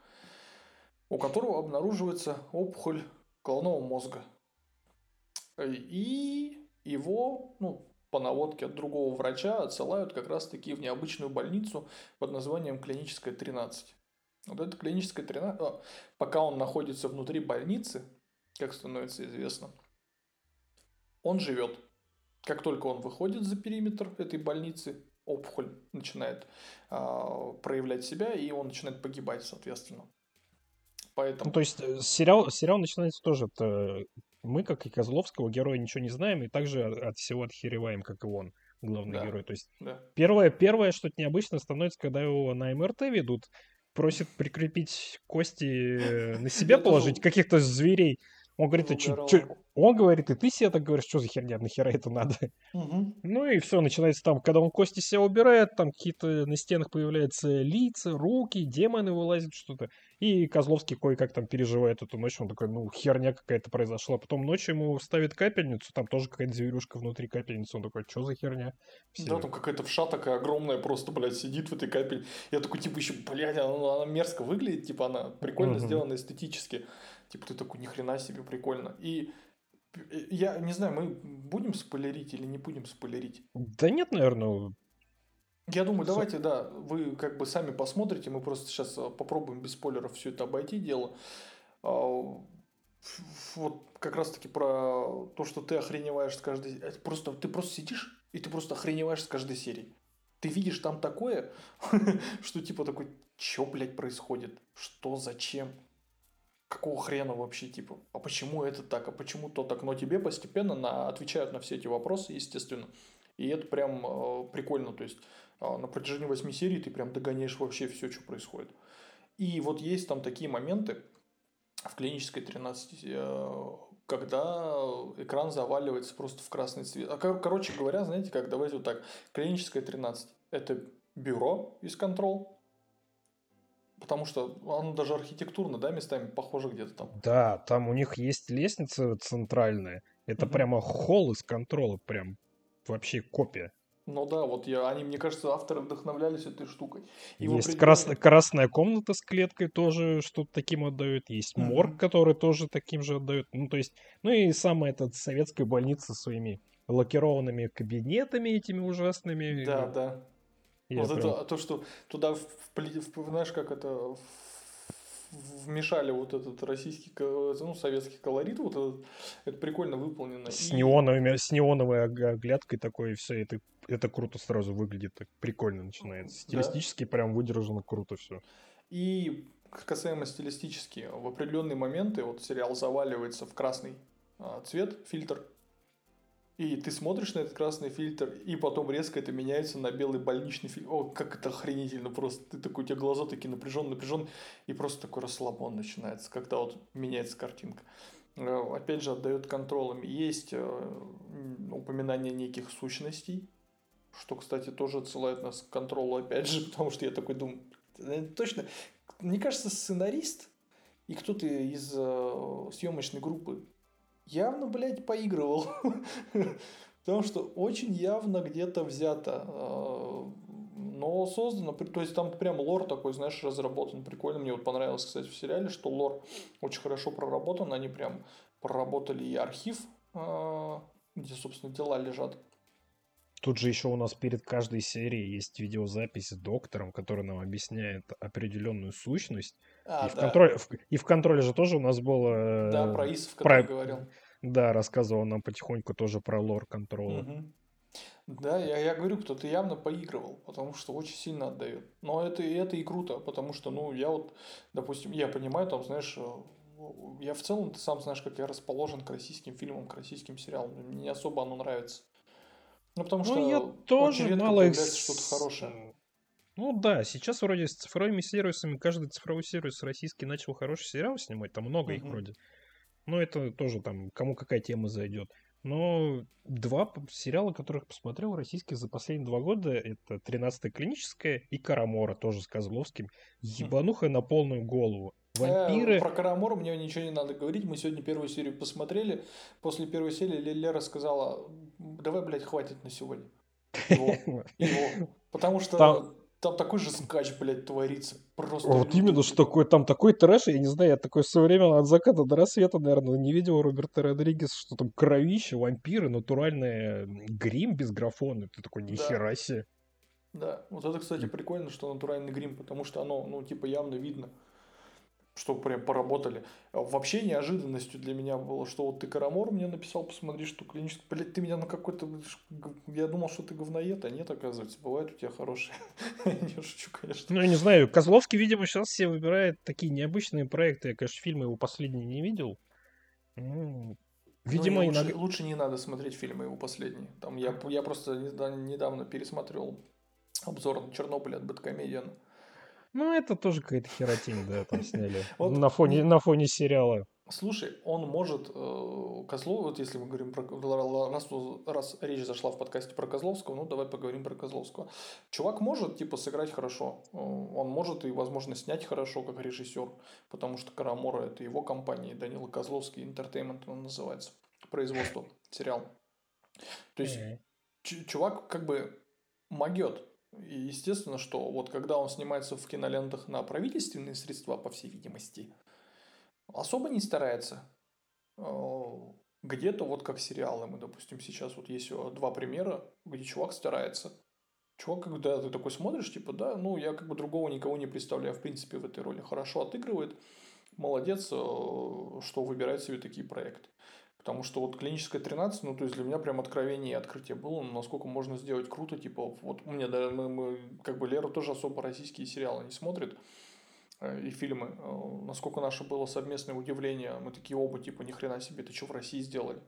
у которого обнаруживается опухоль головного мозга. И его, ну, по наводке от другого врача отсылают как раз-таки в необычную больницу под названием клиническая 13. Вот эта клиническая 13, а, пока он находится внутри больницы, как становится известно, он живет. Как только он выходит за периметр этой больницы, опухоль начинает э, проявлять себя, и он начинает погибать, соответственно. Поэтому... Ну, то есть э, сериал, сериал начинается тоже от... Э, мы, как и Козловского, героя ничего не знаем, и также от всего отхереваем, как и он, главный да. герой. То есть да. первое, первое что-то необычно становится, когда его на МРТ ведут, просит прикрепить кости э, на себя положить, каких-то зверей. Он говорит, а чё, чё? он говорит, и ты себе так говоришь, что за херня, нахера это надо? Угу. Ну и все, начинается там, когда он кости себя убирает, там какие-то на стенах появляются лица, руки, демоны вылазят, что-то. И Козловский кое-как там переживает эту ночь, он такой, ну, херня какая-то произошла. Потом ночью ему ставит капельницу, там тоже какая-то зверюшка внутри капельницы, он такой, что за херня? Все. Да, там какая-то вша такая огромная просто, блядь, сидит в этой капель. Я такой, типа, еще, блядь, она, она мерзко выглядит, типа, она прикольно угу. сделана эстетически. Типа, ты такой, ни хрена себе, прикольно. И я не знаю, мы будем спойлерить или не будем спойлерить? Да нет, наверное, я думаю, давайте, да, вы как бы сами посмотрите, мы просто сейчас а, попробуем без спойлеров все это обойти дело. А, вот как раз таки про то, что ты охреневаешь с каждой... Просто, ты просто сидишь, и ты просто охреневаешь с каждой серии. Ты видишь там такое, что типа такой, что, блядь, происходит? Что, зачем? Какого хрена вообще, типа? А почему это так? А почему то так? Но тебе постепенно на... отвечают на все эти вопросы, естественно. И это прям э, прикольно. То есть на протяжении восьми серий ты прям догоняешь вообще все, что происходит. И вот есть там такие моменты в клинической 13, э, когда экран заваливается просто в красный цвет. А, короче говоря, знаете как, давайте вот так. Клиническая 13 – это бюро из контрол, Потому что оно даже архитектурно, да, местами похоже где-то там. Да, там у них есть лестница центральная. Это угу. прямо холл из контрола, прям вообще копия. Ну да, вот я, они, мне кажется, авторы вдохновлялись этой штукой. И есть определенный... крас... красная комната с клеткой тоже что-то таким отдают. Есть mm-hmm. морг, который тоже таким же отдает. Ну, то есть, ну и самая эта советская больница со своими лакированными кабинетами этими ужасными. Да, да. Я вот прям... это, то, что туда, в, в, знаешь, как это, вмешали вот этот российский, ну, советский колорит, вот этот, это прикольно выполнено. С, и... неоновыми, с неоновой оглядкой такой, и все, это, круто сразу выглядит, так прикольно начинается. Стилистически да. прям выдержано круто все. И касаемо стилистически, в определенные моменты вот сериал заваливается в красный а, цвет, фильтр, и ты смотришь на этот красный фильтр, и потом резко это меняется на белый больничный фильтр. О, как это охренительно просто. Ты такой, у тебя глаза такие напряженные, напряженные, и просто такой расслабон начинается, когда вот меняется картинка. Э, опять же, отдает контролем. Есть э, упоминание неких сущностей, что, кстати, тоже отсылает нас к контролу, опять же, потому что я такой думаю, точно, мне кажется, сценарист и кто-то из э, съемочной группы явно, блядь, поигрывал. Потому что очень явно где-то взято. А, но создано, то есть там прям лор такой, знаешь, разработан. Прикольно. Мне вот понравилось, кстати, в сериале, что лор очень хорошо проработан. Они прям проработали и архив, а, где, собственно, дела лежат. Тут же еще у нас перед каждой серией есть видеозапись с доктором, который нам объясняет определенную сущность. А, и, да. в контроле, в, и в контроле же тоже у нас было... Да, про ИСов, про... говорил. Да, рассказывал нам потихоньку тоже про лор контрола. Угу. Да, я, я говорю, кто-то явно поигрывал, потому что очень сильно отдает. Но это, это и круто, потому что, ну, я вот, допустим, я понимаю, там, знаешь, э, я в целом, ты сам знаешь, как я расположен к российским фильмам, к российским сериалам. Мне не особо оно нравится. Ну, потому ну, что я тоже мало их... что-то хорошее. Ну да, сейчас вроде с цифровыми сервисами, каждый цифровой сервис российский начал хороший сериал снимать, там много угу. их вроде. Ну это тоже там, кому какая тема зайдет. Но два сериала, которых посмотрел российских за последние два года, это «Тринадцатая клиническая» и «Карамора», тоже с Козловским. Ебануха на полную голову. Вампиры... Э, про Карамора мне ничего не надо говорить. Мы сегодня первую серию посмотрели. После первой серии Лера сказала, давай, блядь, хватит на сегодня. Его. Его. Потому что там... там такой же скач, блядь, творится. Просто вот именно, что такое, там такой трэш, я не знаю, я такой современно от заката до рассвета, наверное, не видел Роберта Родригеса, что там кровище, вампиры, натуральный грим без графона. Ты такой, нихера да. себе. Да, вот это, кстати, прикольно, что натуральный грим, потому что оно, ну, типа, явно видно что прям поработали. А вообще неожиданностью для меня было, что вот ты Карамор мне написал, посмотри, что клинический... Блядь, ты меня на какой-то... Я думал, что ты говноед, а нет, оказывается. Бывают у тебя хорошие. не шучу, конечно. Ну, я не знаю. Козловский, видимо, сейчас все выбирает такие необычные проекты. Я, конечно, фильмы его последние не видел. Ну, видимо, ну, лучше, иногда... лучше не надо смотреть фильмы его последние. Там я, я просто недавно пересмотрел обзор на Чернобыль от Бэткомедиана. Ну, это тоже какая-то херотень, да, там сняли. Вот, на, фоне, на фоне сериала. Слушай, он может, э, Козлов, вот если мы говорим про, раз, раз речь зашла в подкасте про Козловского, ну давай поговорим про Козловского. Чувак может, типа, сыграть хорошо, э, он может и, возможно, снять хорошо, как режиссер, потому что Карамора это его компания, Данила Козловский, Entertainment он называется, производство, сериал. То есть, чувак как бы могет, и естественно, что вот когда он снимается в кинолентах на правительственные средства, по всей видимости, особо не старается. Э, где-то вот как сериалы, мы, допустим, сейчас вот есть два примера, где чувак старается. Чувак, когда ты такой смотришь, типа, да, ну, я как бы другого никого не представляю, в принципе, в этой роли. Хорошо отыгрывает, молодец, э, что выбирает себе такие проекты. Потому что вот клиническая 13, ну, то есть для меня прям откровение и открытие было, ну, насколько можно сделать круто, типа, вот у меня, да, мы, мы, как бы Лера тоже особо российские сериалы не смотрит э, и фильмы. Э, насколько наше было совместное удивление, мы такие оба, типа, ни хрена себе, ты что в России сделали?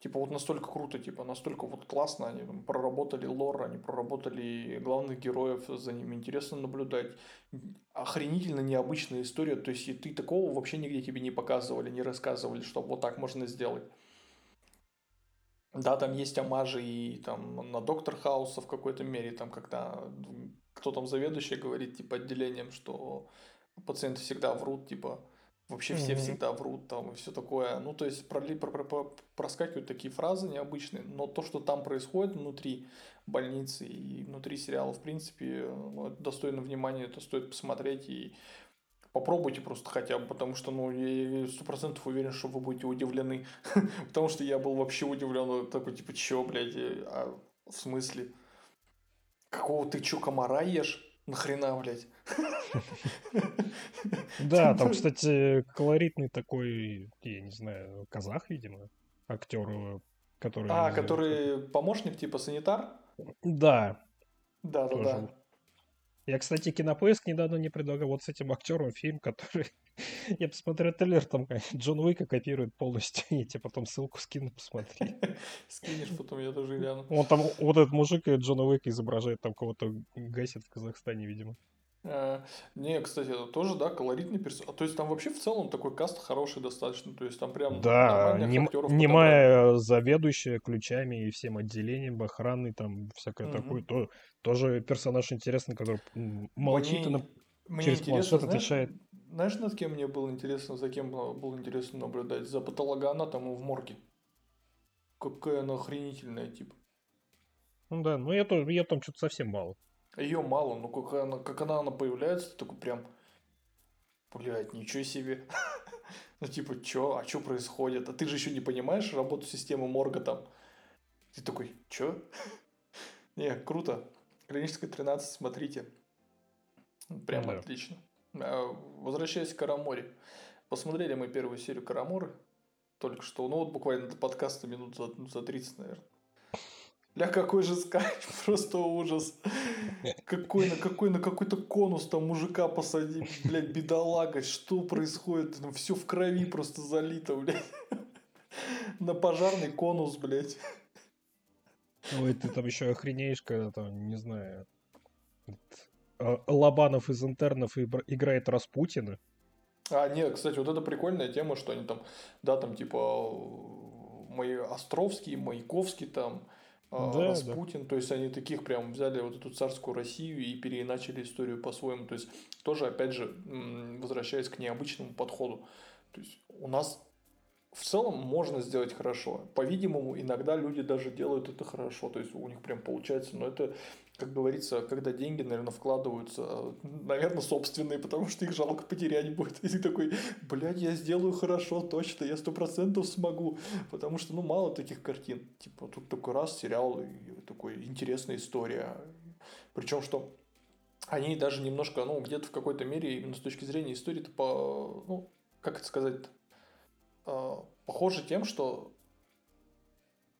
Типа вот настолько круто, типа настолько вот классно они там, проработали лор, они проработали главных героев, за ними интересно наблюдать. Охренительно необычная история, то есть и ты такого вообще нигде тебе не показывали, не рассказывали, что вот так можно сделать. Да, там есть амажи и там на Доктор Хауса в какой-то мере, там когда кто там заведующий говорит типа отделением, что пациенты всегда врут, типа Вообще все mm-hmm. всегда врут там и все такое. Ну, то есть проли, про, про, про, проскакивают такие фразы необычные, но то, что там происходит внутри больницы и внутри сериала, в принципе, ну, это достойно внимания, это стоит посмотреть и попробуйте просто хотя бы, потому что, ну, я сто процентов уверен, что вы будете удивлены, потому что я был вообще удивлен, такой, типа, чё, блядь, а, в смысле? Какого ты чё, комара ешь? Нахрена, блядь? Да, там, кстати, колоритный такой, я не знаю, казах, видимо, актер, э, который... А, который помощник, типа санитар? Да. Да, да, да. Я, кстати, кинопоиск недавно не предлагал вот с этим актером фильм, который... Я посмотрел трейлер, там Джон Уика копирует полностью. Я тебе потом ссылку скину, посмотри. Скинешь потом, я тоже гляну. Он там, вот этот мужик Джона Уика изображает, там кого-то гасит в Казахстане, видимо. А, не, кстати, это тоже, да, колоритный персонаж. То есть там вообще в целом такой каст хороший достаточно. То есть там прям да, нем, немая заведующая ключами и всем отделением охраны, там всякое угу. такое. То, тоже персонаж интересный, который молчит мне, и на... через планшет отвечает. Знаешь, над кем мне было интересно, за кем было интересно наблюдать? За патологоанатомом в морге. Какая она охренительная, типа. Ну да, ну я, тоже, я там что-то совсем мало. Ее мало, но как она, как она, она появляется, такой прям, блядь, ничего себе. ну типа, чё, а что происходит? А ты же еще не понимаешь работу системы морга там. Ты такой, чё? не, круто. Клиническая 13, смотрите. Прям да. отлично. А, возвращаясь к Караморе. Посмотрели мы первую серию Караморы только что. Ну вот буквально до подкаста минут за, за 30, наверное. Ля, какой же скайп, просто ужас. Какой на какой на какой-то конус там мужика посади, блядь, бедолага, что происходит? Там все в крови просто залито, блядь. На пожарный конус, блядь. Ой, ты там еще охренеешь, когда там, не знаю, а, Лобанов из интернов играет Распутина. А, нет, кстати, вот это прикольная тема, что они там, да, там, типа, Май... Островский, Маяковский там, да, Распутин, да. то есть они таких прям взяли вот эту царскую Россию и переиначили историю по-своему, то есть тоже, опять же, возвращаясь к необычному подходу, то есть у нас в целом можно сделать хорошо. По-видимому, иногда люди даже делают это хорошо, то есть у них прям получается, но это, как говорится, когда деньги, наверное, вкладываются, наверное, собственные, потому что их жалко потерять будет. И ты такой, блядь, я сделаю хорошо, точно, я сто процентов смогу, потому что, ну, мало таких картин. Типа, тут такой раз сериал, и такой интересная история. Причем, что они даже немножко, ну, где-то в какой-то мере, именно с точки зрения истории, то по, ну, как это сказать Э, похоже тем, что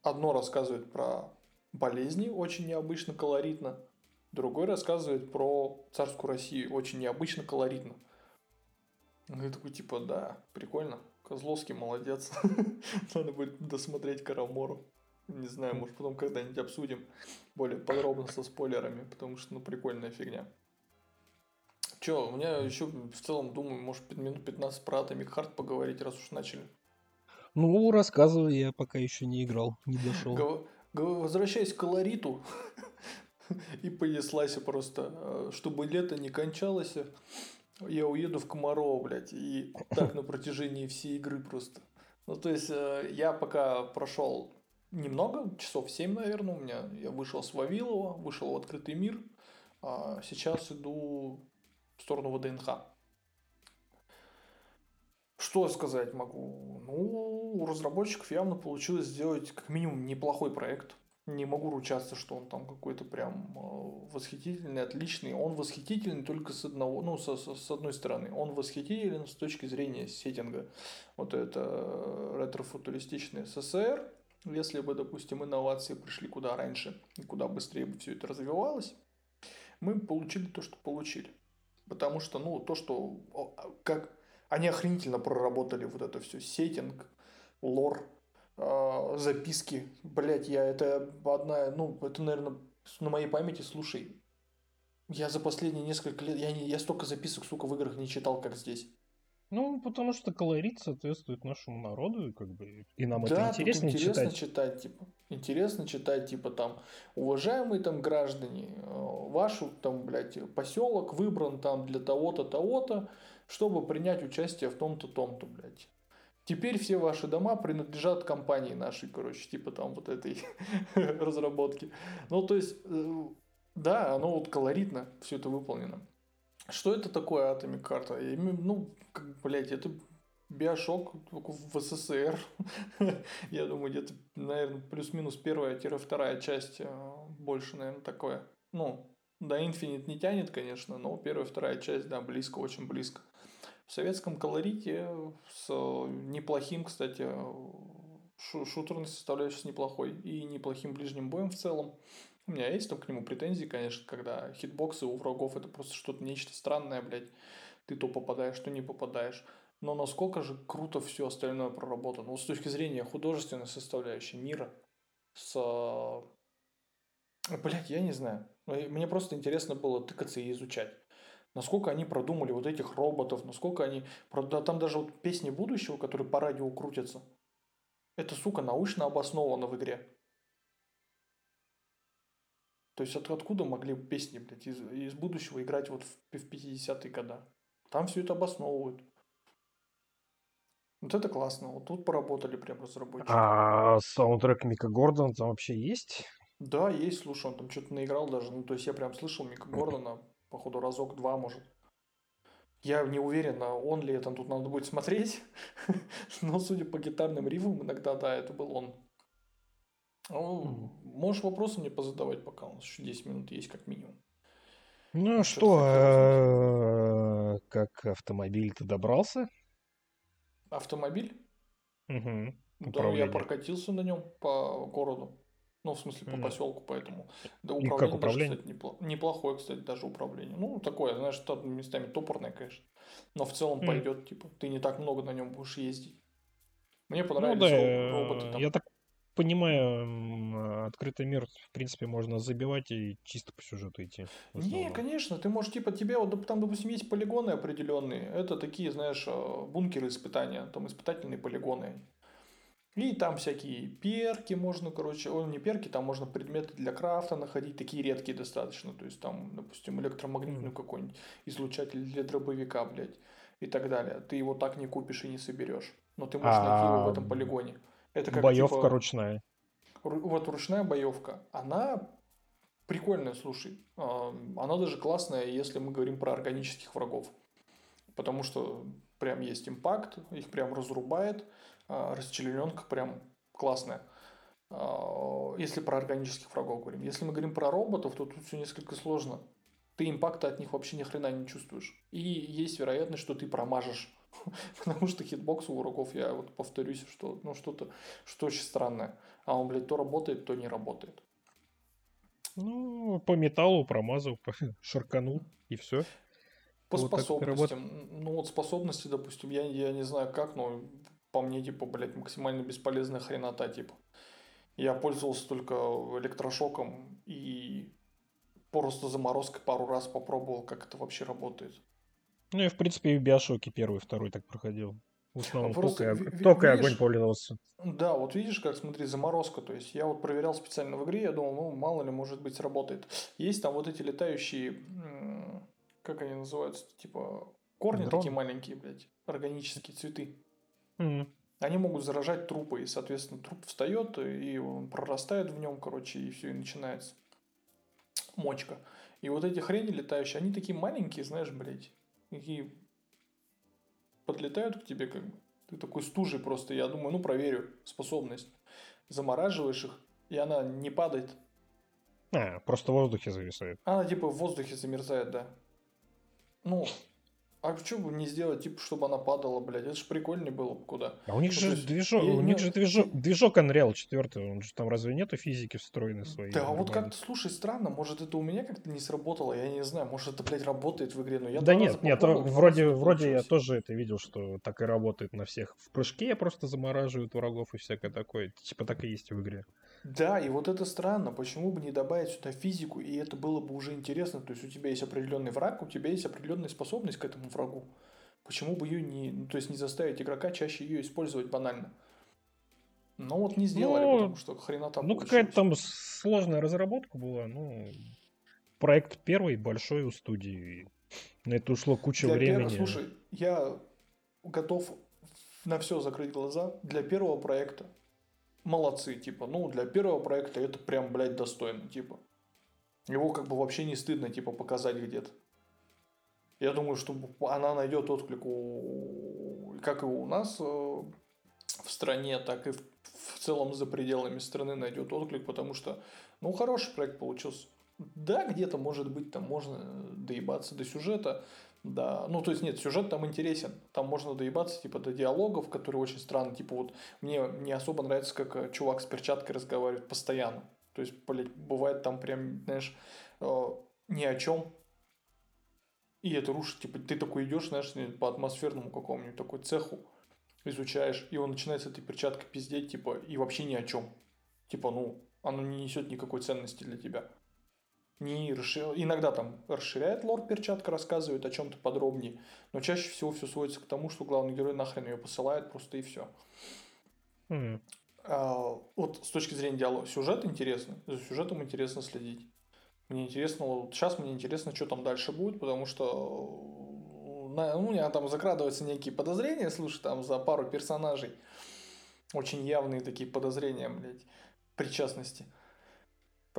одно рассказывает про болезни, очень необычно, колоритно, другой рассказывает про царскую Россию, очень необычно, колоритно. Ну, я такой, типа, да, прикольно. Козловский молодец. Надо будет досмотреть Карамору. Не знаю, может потом когда-нибудь обсудим более подробно со спойлерами, потому что, ну, прикольная фигня. Че, у меня еще в целом, думаю, может, минут 15 про Atomic Heart поговорить, раз уж начали. Ну, рассказывай, я пока еще не играл, не дошел. Возвращаясь к колориту, и понеслась просто, э, чтобы лето не кончалось, я уеду в Комарово, блядь, и так на протяжении всей игры просто. Ну, то есть, э, я пока прошел немного, часов 7, наверное, у меня. Я вышел с Вавилова, вышел в открытый мир, а сейчас иду в сторону ВДНХ. Что сказать могу? Ну, у разработчиков явно получилось сделать как минимум неплохой проект. Не могу ручаться, что он там какой-то прям э, восхитительный, отличный. Он восхитительный только с одного, ну, с, с одной стороны. Он восхитителен с точки зрения сеттинга. Вот это ретро-футуристичный СССР. Если бы, допустим, инновации пришли куда раньше и куда быстрее бы все это развивалось, мы получили то, что получили. Потому что, ну, то, что как они охренительно проработали вот это все. Сеттинг, лор, э, записки. Блять, я это одна, ну, это, наверное, на моей памяти, слушай, я за последние несколько лет, я, не, я столько записок, сука, в играх не читал, как здесь. Ну, потому что колорит соответствует нашему народу, и как бы и нам да, это интересно, интересно читать. читать, типа. Интересно читать, типа там, уважаемые там граждане, э, вашу там, блядь, поселок выбран там для того-то, того-то, чтобы принять участие в том-то, том-то, блядь. Теперь все ваши дома принадлежат компании нашей, короче, типа там вот этой разработки. Ну, то есть, э, да, оно вот колоритно все это выполнено. Что это такое Atomic Heart? Ну, как, блядь, это Биошок в СССР. Я думаю, где-то, наверное, плюс-минус первая-вторая часть э, больше, наверное, такое. Ну, до Infinite не тянет, конечно, но первая вторая часть, да, близко, очень близко. В советском колорите с неплохим, кстати, шутерной составляющей с неплохой и неплохим ближним боем в целом. У меня есть там к нему претензии, конечно, когда хитбоксы у врагов это просто что-то нечто странное, блядь. Ты то попадаешь, то не попадаешь. Но насколько же круто все остальное проработано. Вот с точки зрения художественной составляющей мира, с... Блядь, я не знаю. Мне просто интересно было тыкаться и изучать насколько они продумали вот этих роботов, насколько они... Там даже вот песни будущего, которые по радио крутятся, это, сука, научно обосновано в игре. То есть от, откуда могли песни, блядь, из, из будущего играть вот в, в 50-е годы? Там все это обосновывают. Вот это классно. Вот тут поработали прям разработчики. А саундтрек Мика Гордона там вообще есть? Да, есть, слушай, он там что-то наиграл даже. Ну, то есть я прям слышал Мика Гордона походу разок-два, может. Я не уверен, а он ли это тут надо будет смотреть, но судя по гитарным рифам, иногда, да, это был он. Ну, можешь вопросы мне позадавать, пока у нас еще 10 минут есть как минимум. Ну что, э, как автомобиль ты добрался? Автомобиль? Угу. Да, я прокатился на нем по городу. Ну, в смысле, по mm. поселку, поэтому. Да, управление, И как управление? Даже, кстати, непло... неплохое, кстати, даже управление. Ну, такое, знаешь, там местами топорное, конечно. Но в целом mm. пойдет, типа, ты не так много на нем будешь ездить. Мне ну понравились ну, да, роботы там. Я так понимаю, открытый мир, в принципе, можно забивать и чисто по сюжету идти. Не, конечно, ты можешь, типа, тебе, вот там, допустим, есть полигоны определенные, это такие, знаешь, э, бункеры испытания, там испытательные полигоны. И там всякие перки можно, короче, о, не перки, там можно предметы для крафта находить, такие редкие достаточно. То есть там, допустим, электромагнитный какой-нибудь излучатель для дробовика, блядь, и так далее. Ты его так не купишь и не соберешь. Но ты можешь найти его в этом полигоне. Это как боевка типа, ручная. Вот ручная боевка, она прикольная, слушай. А, она даже классная, если мы говорим про органических врагов. Потому что прям есть impact, их прям разрубает а, расчлененка прям классная. А, если про органических врагов говорим. Если мы говорим про роботов, то тут все несколько сложно. Ты impact а от них вообще ни хрена не чувствуешь. И есть вероятность, что ты промажешь. Потому что hitbox у врагов, я вот повторюсь, что ну что-то что очень странное. А он, блядь, то работает, то не работает. Ну, по металлу промазал, шарканул, и все. По вот способностям. Ну, вот способности, допустим, я, я не знаю как, но по мне, типа, блядь, максимально бесполезная хренота, типа. Я пользовался только электрошоком и просто заморозкой пару раз попробовал, как это вообще работает. Ну, я, в принципе, и в Биошоке первый, второй так проходил. В основном просто, только, ви- только видишь, огонь пользовался. Да, вот видишь, как, смотри, заморозка. То есть я вот проверял специально в игре, я думал, ну, мало ли, может быть, сработает. Есть там вот эти летающие, как они называются, типа корни Дрон. такие маленькие, блядь, органические цветы. Mm. Они могут заражать трупы, и, соответственно, труп встает, и он прорастает в нем, короче, и все, и начинается мочка. И вот эти хрени летающие, они такие маленькие, знаешь, блядь, такие подлетают к тебе, как бы. Ты такой стужей просто, я думаю, ну, проверю способность. Замораживаешь их, и она не падает. А, просто в воздухе зависает. Она типа в воздухе замерзает, да. Ну, а что бы не сделать, типа, чтобы она падала, блядь? Это же прикольнее было бы куда. А у них ну, же есть, движок, я, у них же движок, движок Unreal 4, он же там разве нету физики встроенной своей? Да, а вот как-то, слушай, странно, может это у меня как-то не сработало, я не знаю, может это, блядь, работает в игре, но я Да нет, нет, вроде, вроде я тоже это видел, что так и работает на всех. В прыжке просто замораживают врагов и всякое такое, типа так и есть в игре. Да, и вот это странно, почему бы не добавить сюда физику, и это было бы уже интересно. То есть у тебя есть определенный враг, у тебя есть определенная способность к этому врагу. Почему бы ее не, ну, то есть не заставить игрока чаще ее использовать банально? Но вот не сделали, ну, потому что хрена там Ну, какая-то там сложная разработка была. Ну, проект первый большой у студии. На это ушло куча Для времени. Первого, слушай, я готов на все закрыть глаза. Для первого проекта молодцы, типа, ну, для первого проекта это прям, блядь, достойно, типа. Его как бы вообще не стыдно, типа, показать где-то. Я думаю, что она найдет отклик у, как и у нас э, в стране, так и в, в целом за пределами страны найдет отклик, потому что, ну, хороший проект получился. Да, где-то, может быть, там можно доебаться до сюжета, да, ну то есть нет, сюжет там интересен, там можно доебаться типа до диалогов, которые очень странные, типа вот мне не особо нравится, как э, чувак с перчаткой разговаривает постоянно, то есть, блядь, бывает там прям, знаешь, э, ни о чем, и это рушит, типа ты такой идешь, знаешь, по атмосферному какому-нибудь такой цеху, изучаешь, и он начинает с этой перчаткой пиздеть, типа, и вообще ни о чем, типа, ну, оно не несет никакой ценности для тебя не расшир... иногда там расширяет лор перчатка, рассказывает о чем-то подробнее, но чаще всего все сводится к тому, что главный герой нахрен ее посылает просто и все. Mm. А, вот с точки зрения диалога, сюжет интересный, за сюжетом интересно следить. Мне интересно, вот сейчас мне интересно, что там дальше будет, потому что на, ну, у меня там закрадываются некие подозрения, слушай, там за пару персонажей. Очень явные такие подозрения, блядь, причастности.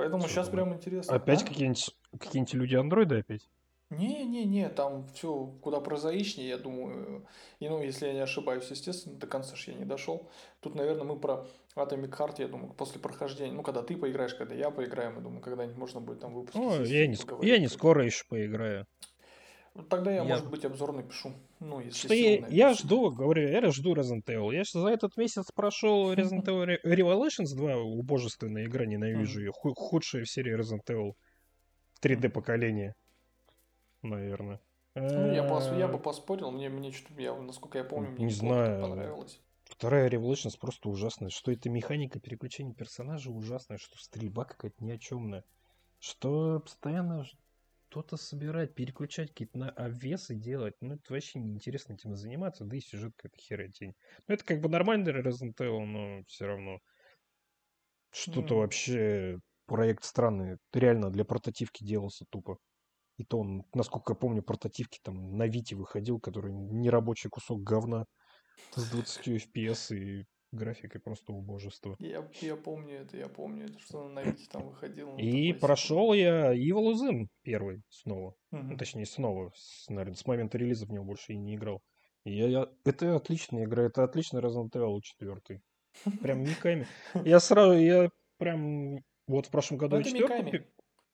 Поэтому Что, сейчас прям интересно. Опять а? какие-нибудь какие люди андроиды опять? Не-не-не, там все куда прозаичнее, я думаю. И, ну, если я не ошибаюсь, естественно, до конца же я не дошел. Тут, наверное, мы про Atomic Heart, я думаю, после прохождения, ну, когда ты поиграешь, когда я поиграем, я думаю, когда-нибудь можно будет там выпустить. Ну, я не, я не скоро еще поиграю. Ну, тогда я, я, может быть, обзор напишу. Ну, если что я, я жду, говорю, я жду Resident Evil. Я за этот месяц прошел Resident Evil Revelations 2, убожественная игра, ненавижу ее. Худшая в серии Resident Evil 3D поколения, наверное. Ну, я, пос, я бы поспорил, мне, мне что-то, я, насколько я помню, мне не знаю. понравилось. Вторая Revelations просто ужасная. Что это механика переключения персонажа ужасная, что стрельба какая-то ни о чемная. Что постоянно что-то собирать, переключать какие-то на обвесы делать, ну, это вообще неинтересно этим заниматься, да и сюжет какая-то херотень. Ну, это как бы нормальный Resident Evil, но все равно что-то mm. вообще проект странный. Реально для прототивки делался тупо. И то он, насколько я помню, прототивки там на Вите выходил, который нерабочий кусок говна с 20 FPS и графикой просто убожество. Я, я помню это, я помню это, что на Вите там выходил. И прошел я Evil Within первый снова. Угу. Ну, точнее, снова, с, наверное, с момента релиза в него больше и не играл. И я, я, это отличная игра, это отличный Resident Evil 4. Прям миками. Я сразу, я прям вот в прошлом году я четверку...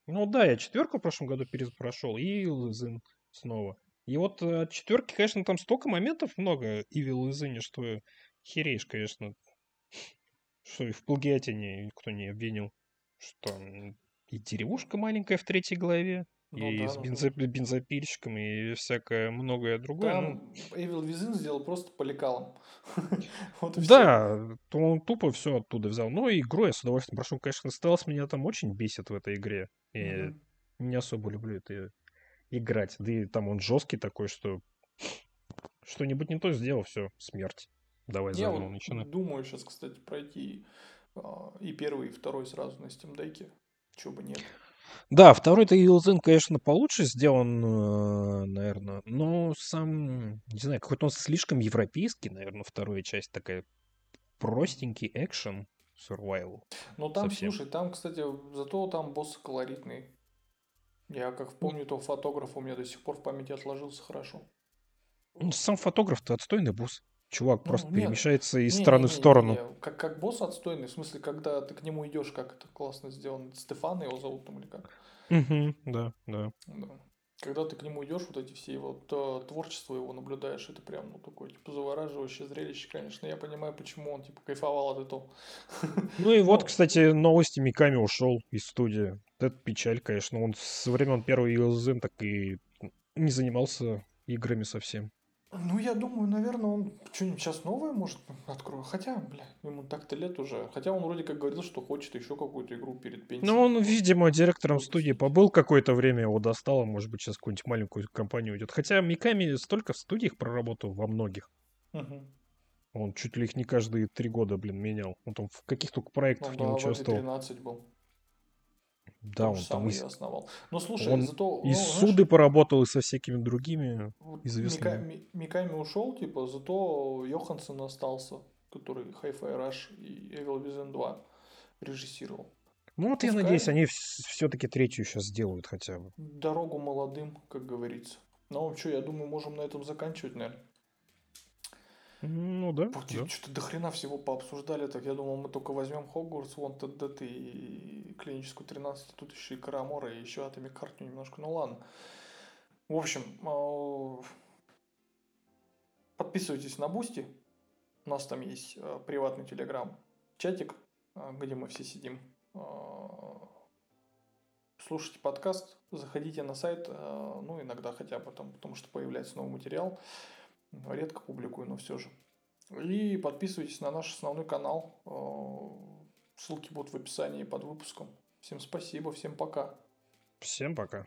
Ну да, я четверку в прошлом году прошел и Within снова. И вот э, от четверки, конечно, там столько моментов много Evil Within, что хереешь, конечно. Что и в плагиате никто не обвинил. Что и деревушка маленькая в третьей главе, ну, и да, с бензо... да. бензопильщиком, и всякое многое другое. Там ну... Evil Within сделал просто по лекалам. вот да, то он тупо все оттуда взял. Но игру я с удовольствием прошел. Конечно, стелс меня там очень бесит в этой игре. И mm-hmm. не особо люблю это играть. Да и там он жесткий такой, что что-нибудь не то сделал, все, смерть. Давай я заново вот начинай. думаю сейчас, кстати, пройти а, и первый, и второй сразу на Steam Deck. Чего бы нет. Да, второй-то Zen, конечно, получше сделан, э, наверное, но сам, не знаю, какой-то он слишком европейский, наверное, вторая часть такая простенький экшен, survival. Ну там, совсем. слушай, там, кстати, зато там босс колоритный. Я как помню, то фотограф у меня до сих пор в памяти отложился хорошо. Ну, сам фотограф-то отстойный босс. Чувак ну, просто нет, перемещается из не, стороны не, не, в сторону. Не, не. Как, как босс отстойный, в смысле, когда ты к нему идешь, как это классно сделано. Стефан его зовут там или как? Угу, да, да. да. Когда ты к нему идешь, вот эти все его то, творчество его наблюдаешь, это прям ну такое типа завораживающее зрелище, конечно. Я понимаю, почему он типа кайфовал от этого. Ну и вот, кстати, новости Миками ушел из студии. Это печаль, конечно. Он со времен первого Юзен так и не занимался играми совсем. Ну, я думаю, наверное, он что-нибудь сейчас новое может откроет. Хотя, бля, ему так-то лет уже. Хотя он вроде как говорил, что хочет еще какую-то игру перед пенсией. Ну, он, видимо, директором студии побыл какое-то время, его достало. Может быть, сейчас какую-нибудь маленькую компанию уйдет. Хотя Миками столько в студиях проработал во многих. Угу. Он чуть ли их не каждые три года, блин, менял. Он там в каких только проектах ну, не да, участвовал. 13 был. Да, он там и основал. Но слушай, он зато... И ну, суды знаешь, поработал, и со всякими другими известными. Мика, Миками ушел, типа, зато Йоханссон остался, который Hi-Fi Rush и Evil Within 2 режиссировал. Ну вот Пускай... я надеюсь, они все-таки третью сейчас сделают хотя бы. Дорогу молодым, как говорится. Ну, что, я думаю, можем на этом заканчивать, наверное. Ну да. Пути, да. Что-то до хрена всего пообсуждали. Так я думал, мы только возьмем Хогвартс, Wanted Dead и клиническую 13, тут еще и Карамора, и еще Atomic Heart немножко. Ну ладно. В общем, а, подписывайтесь на Бусти. У нас там есть а, приватный телеграм, чатик, а, где мы все сидим. Слушайте подкаст, заходите на сайт, ну, иногда хотя бы там, потому что появляется новый материал. Редко публикую, но все же. И подписывайтесь на наш основной канал. Ссылки будут в описании под выпуском. Всем спасибо, всем пока. Всем пока.